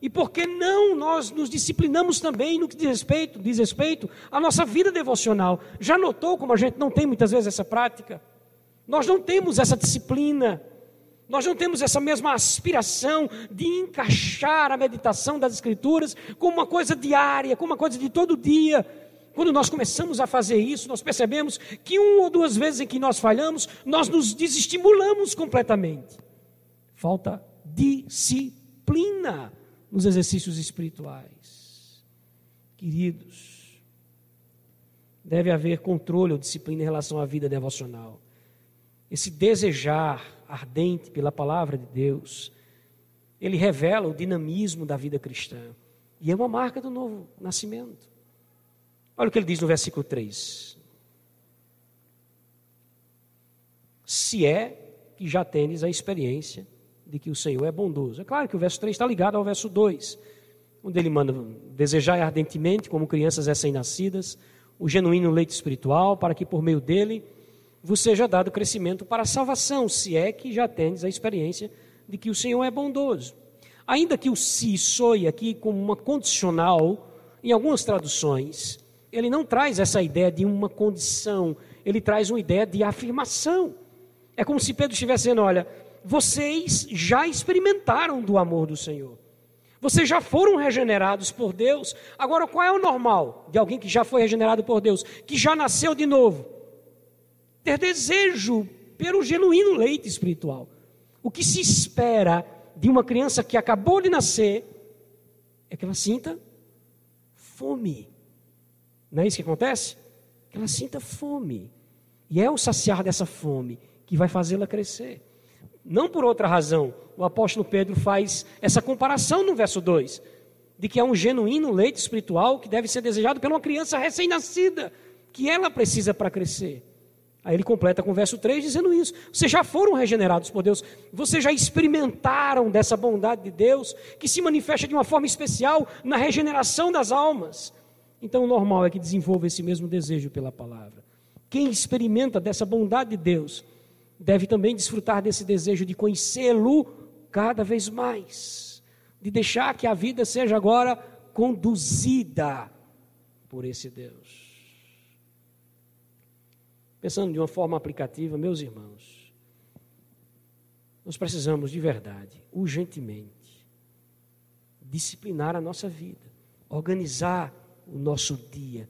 E por que não nós nos disciplinamos também no que diz respeito, diz respeito à nossa vida devocional? Já notou como a gente não tem muitas vezes essa prática? Nós não temos essa disciplina. Nós não temos essa mesma aspiração de encaixar a meditação das Escrituras como uma coisa diária, como uma coisa de todo dia. Quando nós começamos a fazer isso, nós percebemos que uma ou duas vezes em que nós falhamos, nós nos desestimulamos completamente. Falta disciplina nos exercícios espirituais. Queridos, deve haver controle ou disciplina em relação à vida devocional. Esse desejar ardente pela palavra de Deus, ele revela o dinamismo da vida cristã. E é uma marca do novo nascimento. Olha o que ele diz no versículo 3. Se é que já tendes a experiência de que o Senhor é bondoso. É claro que o verso 3 está ligado ao verso 2, onde ele manda desejar ardentemente, como crianças recém-nascidas, o genuíno leite espiritual, para que por meio dele vos seja dado crescimento para a salvação, se é que já tendes a experiência de que o Senhor é bondoso. Ainda que o se soe aqui como uma condicional, em algumas traduções, ele não traz essa ideia de uma condição, ele traz uma ideia de afirmação. É como se Pedro estivesse dizendo: olha, vocês já experimentaram do amor do Senhor. Vocês já foram regenerados por Deus. Agora, qual é o normal de alguém que já foi regenerado por Deus, que já nasceu de novo? Ter desejo pelo genuíno leite espiritual. O que se espera de uma criança que acabou de nascer é que ela sinta fome. Não é isso que acontece? Que ela sinta fome. E é o saciar dessa fome que vai fazê-la crescer não por outra razão. O apóstolo Pedro faz essa comparação no verso 2, de que é um genuíno leite espiritual que deve ser desejado por uma criança recém-nascida, que ela precisa para crescer. Aí ele completa com o verso 3 dizendo isso. Vocês já foram regenerados por Deus, vocês já experimentaram dessa bondade de Deus, que se manifesta de uma forma especial na regeneração das almas. Então o normal é que desenvolva esse mesmo desejo pela palavra. Quem experimenta dessa bondade de Deus, deve também desfrutar desse desejo de conhecê-lo cada vez mais, de deixar que a vida seja agora conduzida por esse Deus. Pensando de uma forma aplicativa, meus irmãos, nós precisamos de verdade, urgentemente, disciplinar a nossa vida, organizar o nosso dia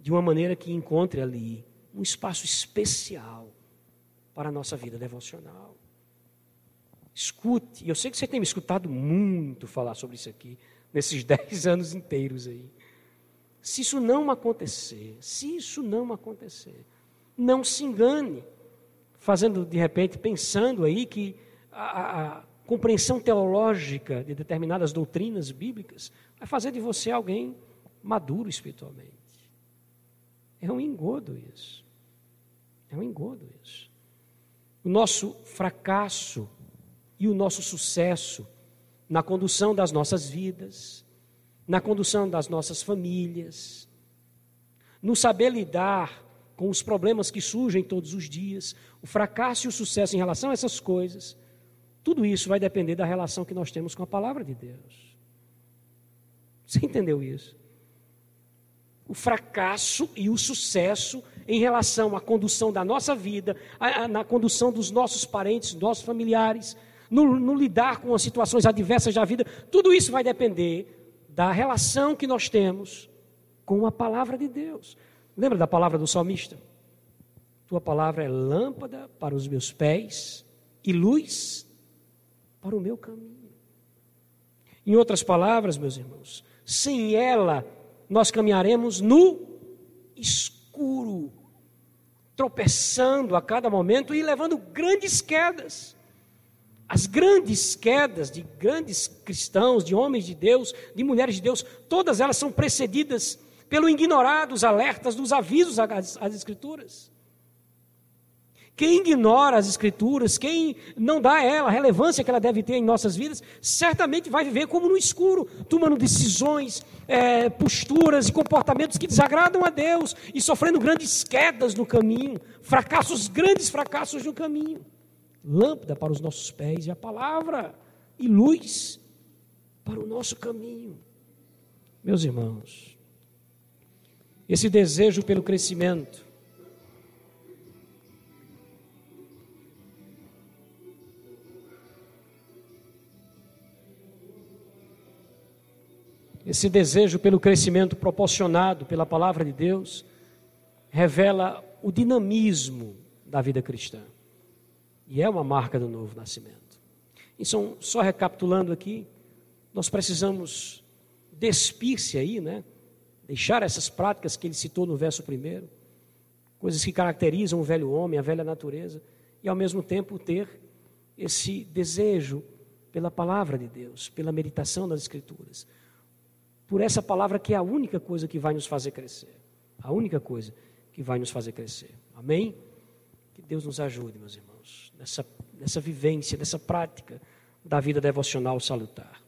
de uma maneira que encontre ali um espaço especial para a nossa vida devocional. Escute, eu sei que você tem me escutado muito falar sobre isso aqui, nesses dez anos inteiros aí. Se isso não acontecer, se isso não acontecer, não se engane, fazendo de repente, pensando aí que a, a compreensão teológica de determinadas doutrinas bíblicas vai fazer de você alguém maduro espiritualmente. É um engodo isso. É um engodo isso o nosso fracasso e o nosso sucesso na condução das nossas vidas, na condução das nossas famílias, no saber lidar com os problemas que surgem todos os dias, o fracasso e o sucesso em relação a essas coisas, tudo isso vai depender da relação que nós temos com a palavra de Deus. Você entendeu isso? O fracasso e o sucesso em relação à condução da nossa vida, a, a, na condução dos nossos parentes, nossos familiares, no, no lidar com as situações adversas da vida, tudo isso vai depender da relação que nós temos com a palavra de Deus. Lembra da palavra do salmista? Tua palavra é lâmpada para os meus pés e luz para o meu caminho. Em outras palavras, meus irmãos, sem ela nós caminharemos no escuro, tropeçando a cada momento e levando grandes quedas. As grandes quedas de grandes cristãos, de homens de Deus, de mulheres de Deus, todas elas são precedidas pelo ignorar dos alertas, dos avisos às Escrituras. Quem ignora as Escrituras, quem não dá a ela a relevância que ela deve ter em nossas vidas, certamente vai viver como no escuro, tomando decisões, é, posturas e comportamentos que desagradam a Deus e sofrendo grandes quedas no caminho, fracassos, grandes fracassos no caminho. Lâmpada para os nossos pés e a palavra, e luz para o nosso caminho. Meus irmãos, esse desejo pelo crescimento, esse desejo pelo crescimento proporcionado pela palavra de Deus, revela o dinamismo da vida cristã. E é uma marca do novo nascimento. Então, só recapitulando aqui, nós precisamos despir-se aí, né? Deixar essas práticas que ele citou no verso primeiro, coisas que caracterizam o velho homem, a velha natureza, e ao mesmo tempo ter esse desejo pela palavra de Deus, pela meditação das Escrituras por essa palavra que é a única coisa que vai nos fazer crescer. A única coisa que vai nos fazer crescer. Amém? Que Deus nos ajude, meus irmãos, nessa, nessa vivência, nessa prática da vida devocional salutar.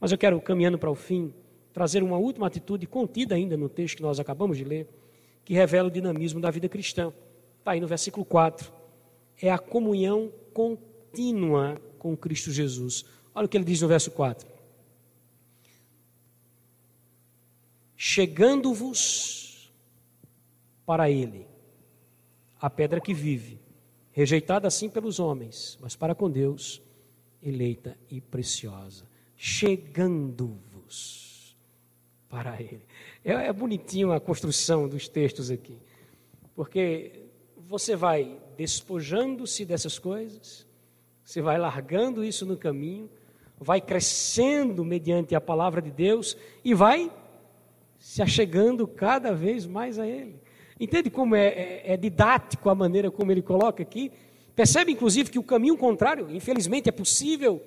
Mas eu quero, caminhando para o fim, trazer uma última atitude contida ainda no texto que nós acabamos de ler, que revela o dinamismo da vida cristã. Está aí no versículo 4. É a comunhão contínua com Cristo Jesus. Olha o que ele diz no verso 4. Chegando-vos para ele, a pedra que vive, rejeitada assim pelos homens, mas para com Deus, eleita e preciosa, chegando-vos para ele. É, é bonitinho a construção dos textos aqui, porque você vai despojando-se dessas coisas, você vai largando isso no caminho, vai crescendo mediante a palavra de Deus e vai se achegando cada vez mais a Ele. Entende como é, é, é didático a maneira como ele coloca aqui? Percebe, inclusive, que o caminho contrário, infelizmente, é possível.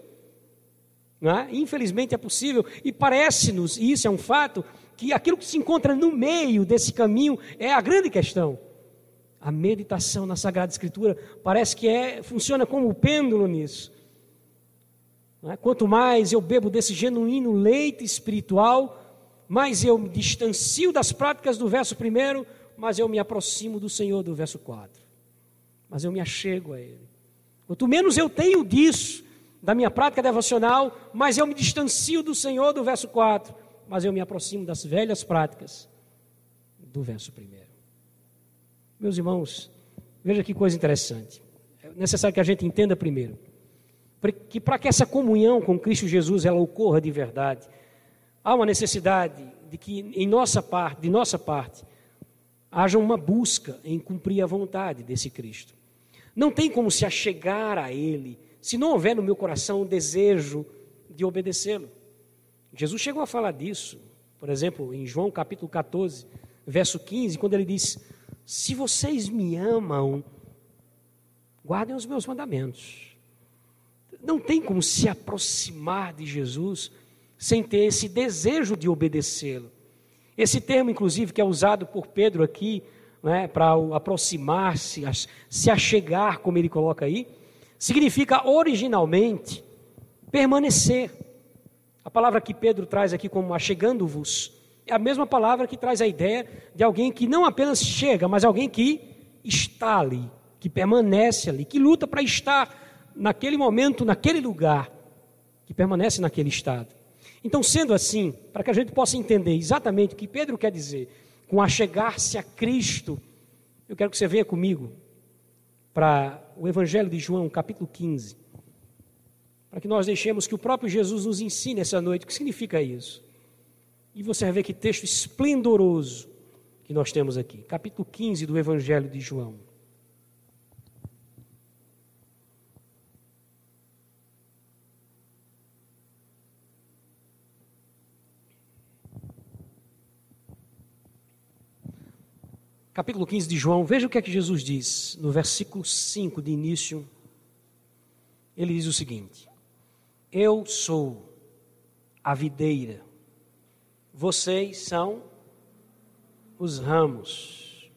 É? Infelizmente é possível, e parece-nos, e isso é um fato, que aquilo que se encontra no meio desse caminho é a grande questão. A meditação na Sagrada Escritura parece que é, funciona como o pêndulo nisso. É? Quanto mais eu bebo desse genuíno leite espiritual, mais eu me distancio das práticas do verso primeiro, mas eu me aproximo do Senhor do verso 4. Mas eu me achego a Ele. Quanto menos eu tenho disso, da minha prática devocional, mais eu me distancio do Senhor do verso 4, mas eu me aproximo das velhas práticas do verso primeiro. Meus irmãos, veja que coisa interessante. É necessário que a gente entenda primeiro que para que essa comunhão com Cristo Jesus ela ocorra de verdade, há uma necessidade de que em nossa parte, de nossa parte, haja uma busca em cumprir a vontade desse Cristo. Não tem como se achegar a Ele se não houver no meu coração o desejo de obedecê-lo. Jesus chegou a falar disso, por exemplo, em João capítulo 14, verso 15, quando ele diz: Se vocês me amam, guardem os meus mandamentos. Não tem como se aproximar de Jesus sem ter esse desejo de obedecê-lo. Esse termo, inclusive, que é usado por Pedro aqui, né, para aproximar-se, se achegar, como ele coloca aí, significa originalmente permanecer. A palavra que Pedro traz aqui como achegando-vos é a mesma palavra que traz a ideia de alguém que não apenas chega, mas alguém que está ali, que permanece ali, que luta para estar naquele momento, naquele lugar, que permanece naquele estado. Então, sendo assim, para que a gente possa entender exatamente o que Pedro quer dizer com achegar-se a Cristo, eu quero que você venha comigo para o Evangelho de João, capítulo 15, para que nós deixemos que o próprio Jesus nos ensine essa noite o que significa isso. E você vai ver que texto esplendoroso que nós temos aqui. Capítulo 15 do Evangelho de João. Capítulo 15 de João, veja o que é que Jesus diz no versículo 5 de início. Ele diz o seguinte: Eu sou a videira, vocês são os ramos.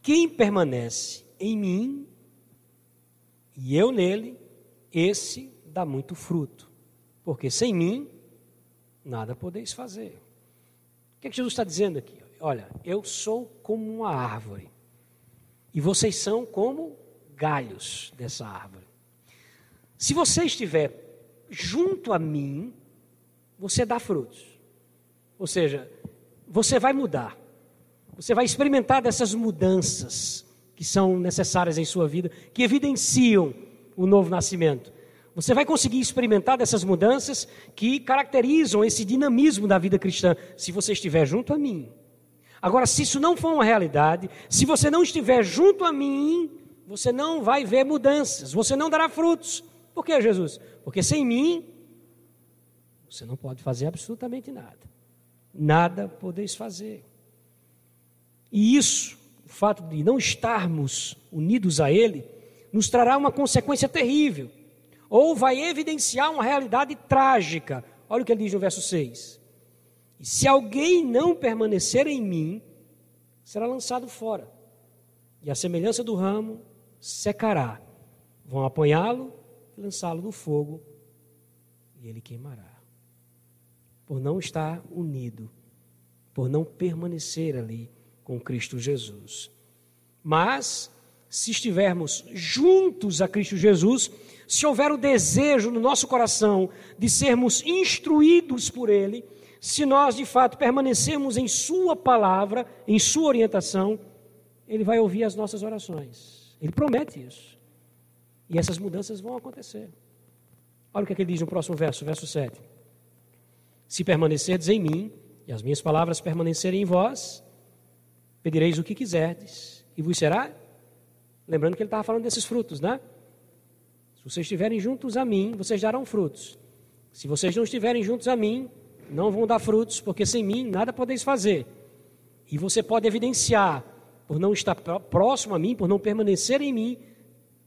Quem permanece em mim e eu nele, esse dá muito fruto, porque sem mim nada podeis fazer. O que, é que Jesus está dizendo aqui? Olha, eu sou como uma árvore e vocês são como galhos dessa árvore. Se você estiver junto a mim, você dá frutos. Ou seja, você vai mudar. Você vai experimentar dessas mudanças que são necessárias em sua vida, que evidenciam o novo nascimento. Você vai conseguir experimentar dessas mudanças que caracterizam esse dinamismo da vida cristã, se você estiver junto a mim. Agora, se isso não for uma realidade, se você não estiver junto a mim, você não vai ver mudanças, você não dará frutos. Por que, Jesus? Porque sem mim, você não pode fazer absolutamente nada. Nada podeis fazer. E isso, o fato de não estarmos unidos a Ele, nos trará uma consequência terrível. Ou vai evidenciar uma realidade trágica. Olha o que ele diz no verso 6. E se alguém não permanecer em mim, será lançado fora. E a semelhança do ramo secará. Vão apanhá-lo e lançá-lo no fogo, e ele queimará. Por não estar unido, por não permanecer ali com Cristo Jesus. Mas, se estivermos juntos a Cristo Jesus, se houver o desejo no nosso coração de sermos instruídos por Ele, se nós de fato permanecermos em Sua palavra, em Sua orientação, Ele vai ouvir as nossas orações. Ele promete isso. E essas mudanças vão acontecer. Olha o que, é que ele diz no próximo verso, verso 7. Se permanecerdes em mim, e as minhas palavras permanecerem em vós, pedireis o que quiserdes, e vos será. Lembrando que ele estava falando desses frutos, né? Se vocês estiverem juntos a mim, vocês darão frutos. Se vocês não estiverem juntos a mim, não vão dar frutos, porque sem mim nada podeis fazer. E você pode evidenciar, por não estar próximo a mim, por não permanecer em mim,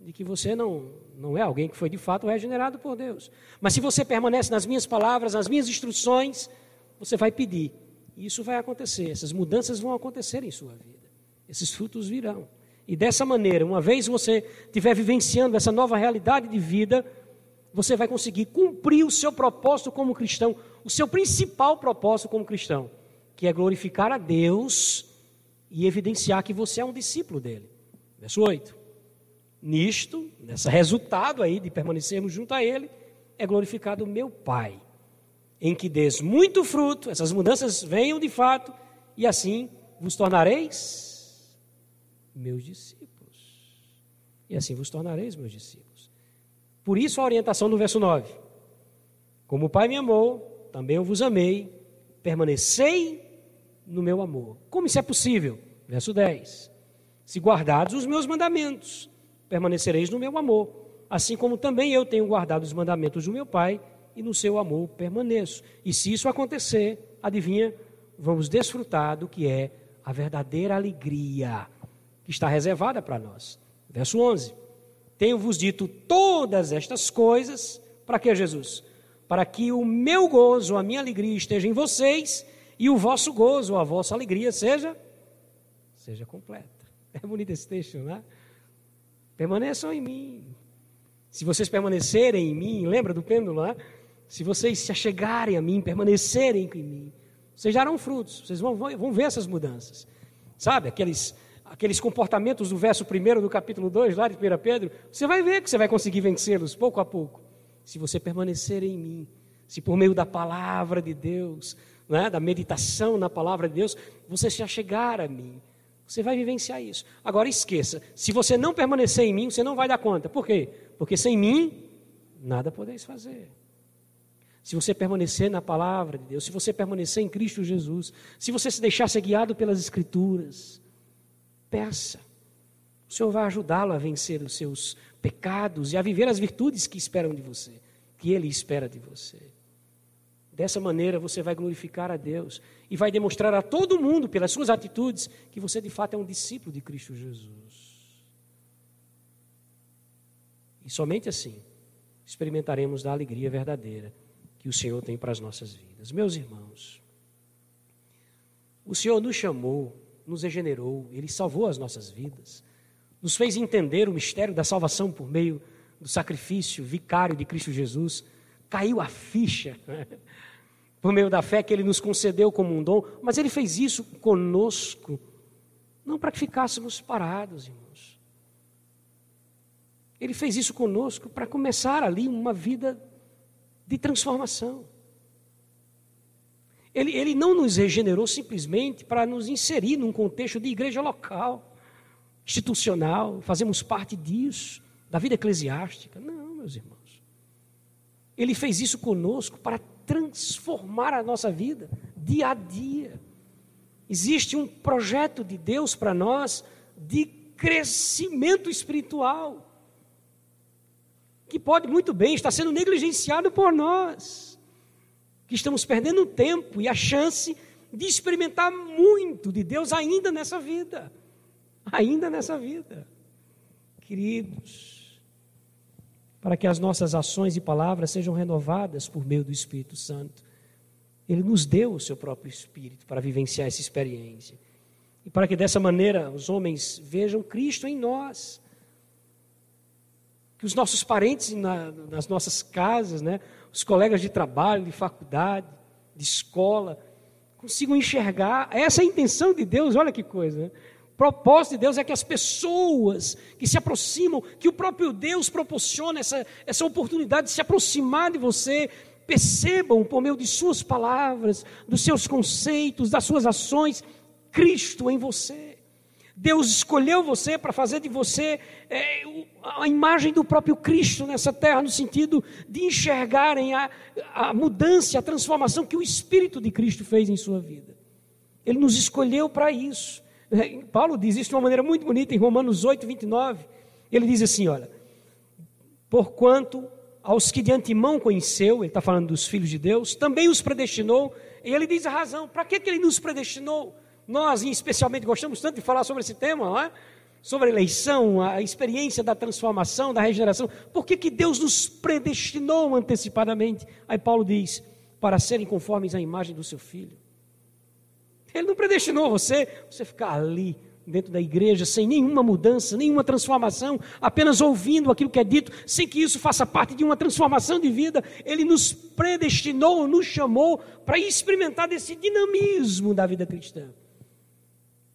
de que você não, não é alguém que foi de fato regenerado por Deus. Mas se você permanece nas minhas palavras, nas minhas instruções, você vai pedir. E isso vai acontecer, essas mudanças vão acontecer em sua vida. Esses frutos virão. E dessa maneira, uma vez você estiver vivenciando essa nova realidade de vida, você vai conseguir cumprir o seu propósito como cristão, o seu principal propósito como cristão, que é glorificar a Deus e evidenciar que você é um discípulo dele. Verso 8. Nisto, nesse resultado aí de permanecermos junto a ele, é glorificado o meu Pai, em que des muito fruto, essas mudanças venham de fato, e assim vos tornareis meus discípulos. E assim vos tornareis meus discípulos. Por isso a orientação do verso 9. Como o Pai me amou, também eu vos amei, permanecei no meu amor. Como isso é possível? Verso 10. Se guardados os meus mandamentos, permanecereis no meu amor, assim como também eu tenho guardado os mandamentos do meu Pai, e no seu amor permaneço. E se isso acontecer, adivinha, vamos desfrutar do que é a verdadeira alegria que está reservada para nós. Verso 11. Tenho-vos dito todas estas coisas, para que Jesus? para que o meu gozo, a minha alegria esteja em vocês e o vosso gozo, a vossa alegria seja seja completa. É bonito esse texto, né? Permaneçam em mim. Se vocês permanecerem em mim, lembra do pêndulo lá? Se vocês se achegarem a mim, permanecerem em mim, vocês darão frutos, vocês vão, vão ver essas mudanças. Sabe, aqueles, aqueles comportamentos do verso 1 do capítulo 2, lá de 1 Pedro, você vai ver que você vai conseguir vencê-los pouco a pouco se você permanecer em mim, se por meio da palavra de Deus, né, da meditação na palavra de Deus, você se achegar a mim, você vai vivenciar isso. Agora esqueça, se você não permanecer em mim, você não vai dar conta. Por quê? Porque sem mim, nada podeis fazer. se você permanecer na palavra de Deus, se você permanecer em Cristo Jesus, se você se deixar ser guiado pelas Escrituras, peça. O Senhor vai ajudá-lo a vencer os seus pecados e a viver as virtudes que esperam de você, que Ele espera de você. Dessa maneira você vai glorificar a Deus e vai demonstrar a todo mundo, pelas suas atitudes, que você de fato é um discípulo de Cristo Jesus. E somente assim experimentaremos da alegria verdadeira que o Senhor tem para as nossas vidas. Meus irmãos, o Senhor nos chamou, nos regenerou, Ele salvou as nossas vidas nos fez entender o mistério da salvação por meio do sacrifício vicário de Cristo Jesus, caiu a ficha né? por meio da fé que Ele nos concedeu como um dom, mas Ele fez isso conosco, não para que ficássemos parados, irmãos. Ele fez isso conosco para começar ali uma vida de transformação. Ele, ele não nos regenerou simplesmente para nos inserir num contexto de igreja local institucional, fazemos parte disso, da vida eclesiástica. Não, meus irmãos. Ele fez isso conosco para transformar a nossa vida dia a dia. Existe um projeto de Deus para nós de crescimento espiritual, que pode muito bem estar sendo negligenciado por nós, que estamos perdendo tempo e a chance de experimentar muito de Deus ainda nessa vida ainda nessa vida. Queridos, para que as nossas ações e palavras sejam renovadas por meio do Espírito Santo, Ele nos deu o seu próprio Espírito para vivenciar essa experiência. E para que dessa maneira os homens vejam Cristo em nós. Que os nossos parentes na, nas nossas casas, né, os colegas de trabalho, de faculdade, de escola, consigam enxergar. Essa é intenção de Deus, olha que coisa. Né? propósito de Deus é que as pessoas que se aproximam, que o próprio Deus proporciona essa, essa oportunidade de se aproximar de você, percebam por meio de suas palavras, dos seus conceitos, das suas ações, Cristo em você. Deus escolheu você para fazer de você é, a imagem do próprio Cristo nessa terra, no sentido de enxergarem a, a mudança, a transformação que o Espírito de Cristo fez em sua vida. Ele nos escolheu para isso. Paulo diz isso de uma maneira muito bonita em Romanos 8, 29. Ele diz assim: olha, porquanto aos que de antemão conheceu, ele está falando dos filhos de Deus, também os predestinou, e ele diz a razão, para que, que ele nos predestinou? Nós, especialmente, gostamos tanto de falar sobre esse tema, não é? sobre a eleição, a experiência da transformação, da regeneração. Por que, que Deus nos predestinou antecipadamente? Aí Paulo diz: para serem conformes à imagem do seu filho. Ele não predestinou você, você ficar ali dentro da igreja sem nenhuma mudança, nenhuma transformação, apenas ouvindo aquilo que é dito, sem que isso faça parte de uma transformação de vida. Ele nos predestinou, nos chamou para experimentar desse dinamismo da vida cristã.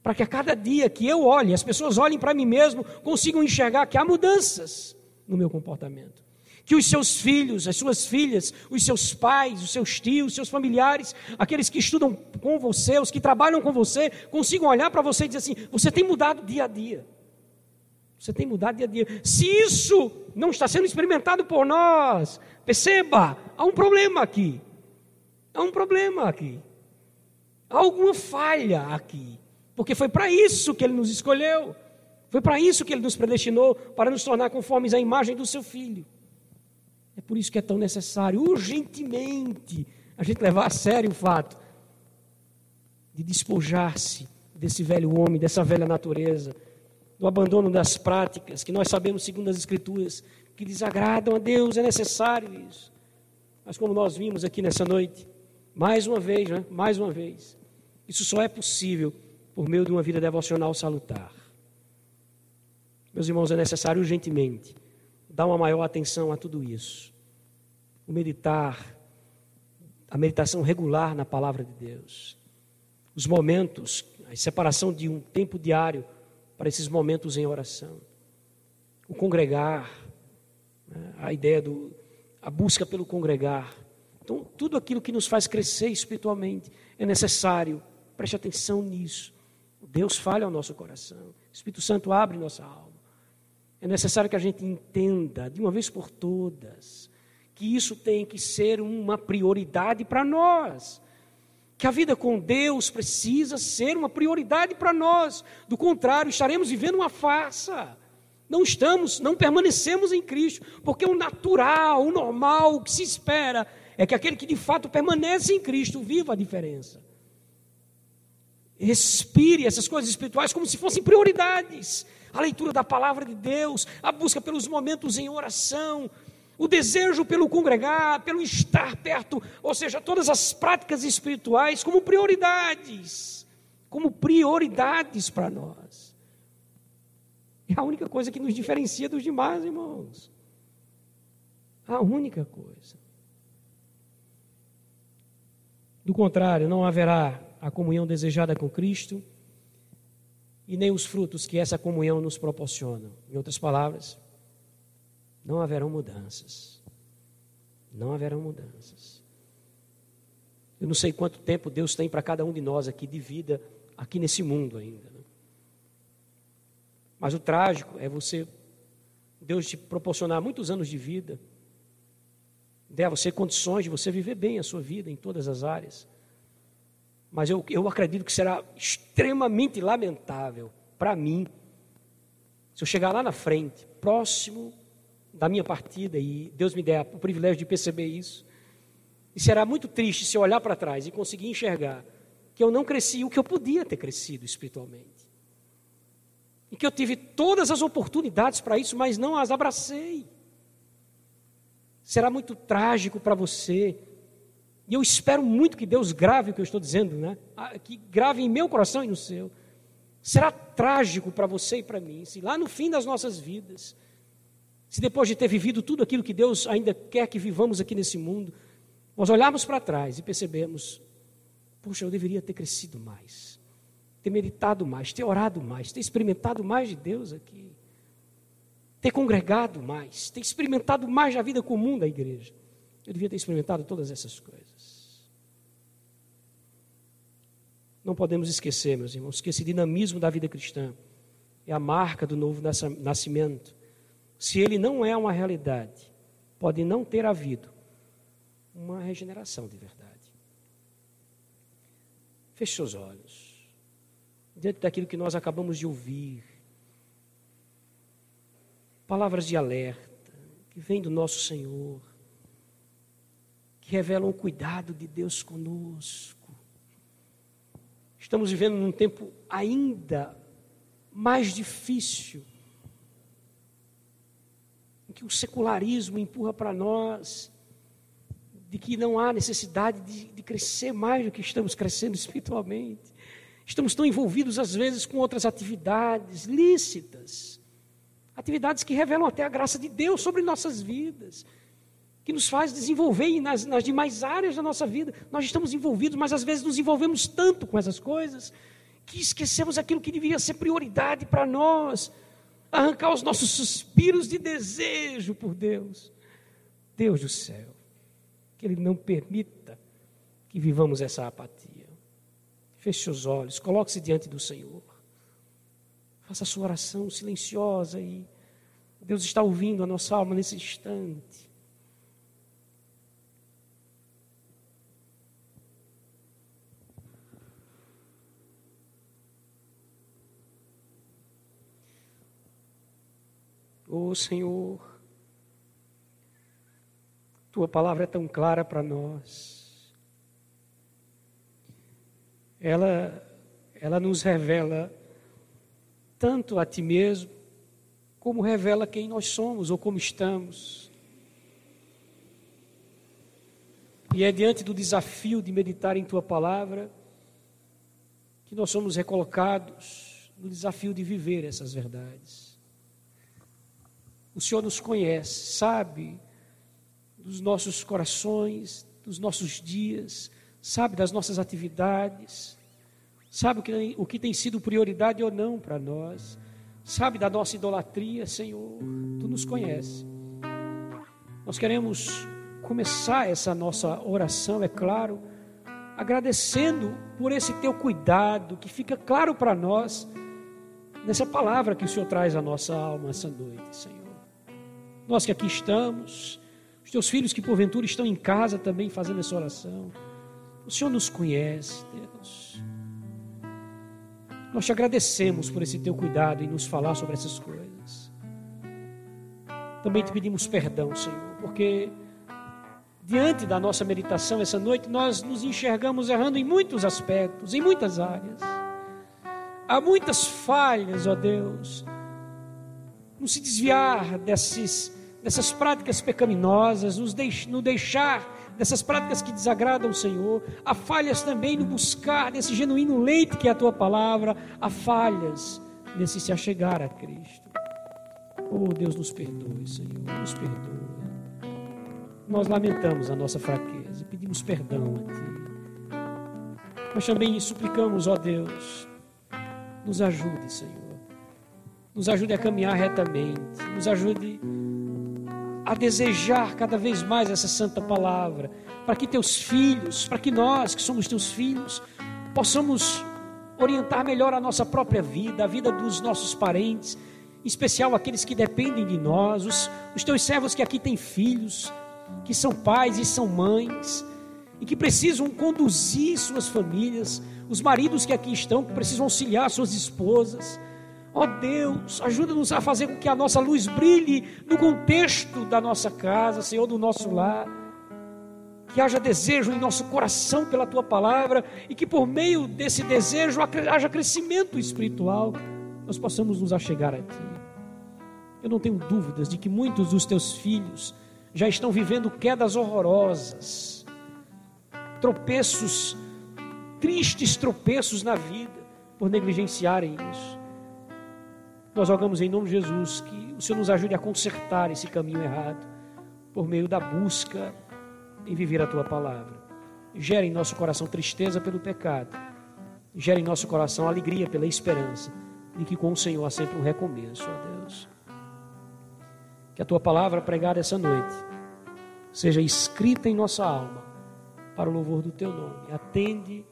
Para que a cada dia que eu olhe, as pessoas olhem para mim mesmo, consigam enxergar que há mudanças no meu comportamento que os seus filhos, as suas filhas, os seus pais, os seus tios, os seus familiares, aqueles que estudam com você, os que trabalham com você, consigam olhar para você e dizer assim: você tem mudado dia a dia. Você tem mudado dia a dia. Se isso não está sendo experimentado por nós, perceba, há um problema aqui. Há um problema aqui. Há alguma falha aqui. Porque foi para isso que ele nos escolheu. Foi para isso que ele nos predestinou, para nos tornar conformes à imagem do seu filho. É por isso que é tão necessário, urgentemente, a gente levar a sério o fato de despojar-se desse velho homem, dessa velha natureza, do abandono das práticas que nós sabemos, segundo as Escrituras, que desagradam a Deus, é necessário isso. Mas como nós vimos aqui nessa noite, mais uma vez, né? mais uma vez, isso só é possível por meio de uma vida devocional salutar. Meus irmãos, é necessário urgentemente dar uma maior atenção a tudo isso. O meditar, a meditação regular na palavra de Deus. Os momentos, a separação de um tempo diário para esses momentos em oração. O congregar, né, a ideia do a busca pelo congregar. Então, tudo aquilo que nos faz crescer espiritualmente é necessário. Preste atenção nisso. Deus fale ao nosso coração. O Espírito Santo abre nossa alma. É necessário que a gente entenda, de uma vez por todas, que isso tem que ser uma prioridade para nós. Que a vida com Deus precisa ser uma prioridade para nós. Do contrário, estaremos vivendo uma farsa. Não estamos, não permanecemos em Cristo, porque o natural, o normal, o que se espera é que aquele que de fato permanece em Cristo viva a diferença. Respire essas coisas espirituais como se fossem prioridades. A leitura da palavra de Deus, a busca pelos momentos em oração, o desejo pelo congregar, pelo estar perto, ou seja, todas as práticas espirituais como prioridades, como prioridades para nós. É a única coisa que nos diferencia dos demais, irmãos. A única coisa. Do contrário, não haverá a comunhão desejada com Cristo e nem os frutos que essa comunhão nos proporciona. Em outras palavras, não haverão mudanças. Não haverão mudanças. Eu não sei quanto tempo Deus tem para cada um de nós aqui de vida, aqui nesse mundo ainda. Né? Mas o trágico é você, Deus te proporcionar muitos anos de vida, der a você condições de você viver bem a sua vida em todas as áreas. Mas eu, eu acredito que será extremamente lamentável para mim, se eu chegar lá na frente, próximo da minha partida e Deus me der o privilégio de perceber isso. E será muito triste se eu olhar para trás e conseguir enxergar que eu não cresci o que eu podia ter crescido espiritualmente. E que eu tive todas as oportunidades para isso, mas não as abracei. Será muito trágico para você. E eu espero muito que Deus grave o que eu estou dizendo, né? Ah, que grave em meu coração e no seu. Será trágico para você e para mim, se lá no fim das nossas vidas se depois de ter vivido tudo aquilo que Deus ainda quer que vivamos aqui nesse mundo, nós olharmos para trás e percebemos: puxa, eu deveria ter crescido mais, ter meditado mais, ter orado mais, ter experimentado mais de Deus aqui, ter congregado mais, ter experimentado mais da vida comum da igreja. Eu devia ter experimentado todas essas coisas. Não podemos esquecer, meus irmãos, que esse dinamismo da vida cristã é a marca do novo nascimento se ele não é uma realidade, pode não ter havido uma regeneração de verdade. Feche seus olhos. Diante daquilo que nós acabamos de ouvir, palavras de alerta que vêm do nosso Senhor, que revelam o cuidado de Deus conosco. Estamos vivendo num tempo ainda mais difícil que o secularismo empurra para nós, de que não há necessidade de, de crescer mais do que estamos crescendo espiritualmente. Estamos tão envolvidos, às vezes, com outras atividades lícitas, atividades que revelam até a graça de Deus sobre nossas vidas, que nos faz desenvolver nas, nas demais áreas da nossa vida. Nós estamos envolvidos, mas às vezes nos envolvemos tanto com essas coisas que esquecemos aquilo que deveria ser prioridade para nós arrancar os nossos suspiros de desejo por Deus. Deus do céu, que Ele não permita que vivamos essa apatia. Feche os olhos, coloque-se diante do Senhor. Faça a sua oração silenciosa e Deus está ouvindo a nossa alma nesse instante. Oh Senhor, tua palavra é tão clara para nós. Ela, ela nos revela tanto a ti mesmo, como revela quem nós somos ou como estamos. E é diante do desafio de meditar em tua palavra que nós somos recolocados no desafio de viver essas verdades. O Senhor nos conhece, sabe dos nossos corações, dos nossos dias, sabe das nossas atividades, sabe o que, o que tem sido prioridade ou não para nós, sabe da nossa idolatria, Senhor, Tu nos conhece. Nós queremos começar essa nossa oração, é claro, agradecendo por esse Teu cuidado, que fica claro para nós, nessa palavra que o Senhor traz à nossa alma essa noite, Senhor. Nós que aqui estamos, teus filhos que porventura estão em casa também fazendo essa oração. O Senhor nos conhece, Deus. Nós te agradecemos por esse teu cuidado em nos falar sobre essas coisas. Também te pedimos perdão, Senhor, porque diante da nossa meditação essa noite, nós nos enxergamos errando em muitos aspectos, em muitas áreas. Há muitas falhas, ó Deus, não se desviar desses, dessas práticas pecaminosas, nos deix, no deixar dessas práticas que desagradam o Senhor. Há falhas também no buscar desse genuíno leite que é a tua palavra. Há falhas nesse se achegar a Cristo. Oh, Deus, nos perdoe, Senhor, nos perdoe. Nós lamentamos a nossa fraqueza e pedimos perdão a Ti. Mas também suplicamos, ó Deus, nos ajude, Senhor. Nos ajude a caminhar retamente. Nos ajude a desejar cada vez mais essa santa palavra. Para que teus filhos, para que nós que somos teus filhos, possamos orientar melhor a nossa própria vida, a vida dos nossos parentes, em especial aqueles que dependem de nós, os, os teus servos que aqui têm filhos, que são pais e são mães, e que precisam conduzir suas famílias, os maridos que aqui estão, que precisam auxiliar suas esposas. Ó oh Deus, ajuda-nos a fazer com que a nossa luz brilhe no contexto da nossa casa, Senhor, do nosso lar. Que haja desejo em nosso coração pela tua palavra e que por meio desse desejo haja crescimento espiritual, nós possamos nos achegar a ti. Eu não tenho dúvidas de que muitos dos teus filhos já estão vivendo quedas horrorosas, tropeços, tristes tropeços na vida por negligenciarem isso. Nós rogamos em nome de Jesus que o Senhor nos ajude a consertar esse caminho errado por meio da busca em viver a tua palavra. Gere em nosso coração tristeza pelo pecado, gere em nosso coração alegria pela esperança de que com o Senhor há sempre um recomeço, ó Deus. Que a tua palavra pregada essa noite seja escrita em nossa alma para o louvor do teu nome. Atende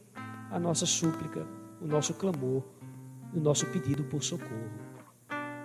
a nossa súplica, o nosso clamor, o nosso pedido por socorro.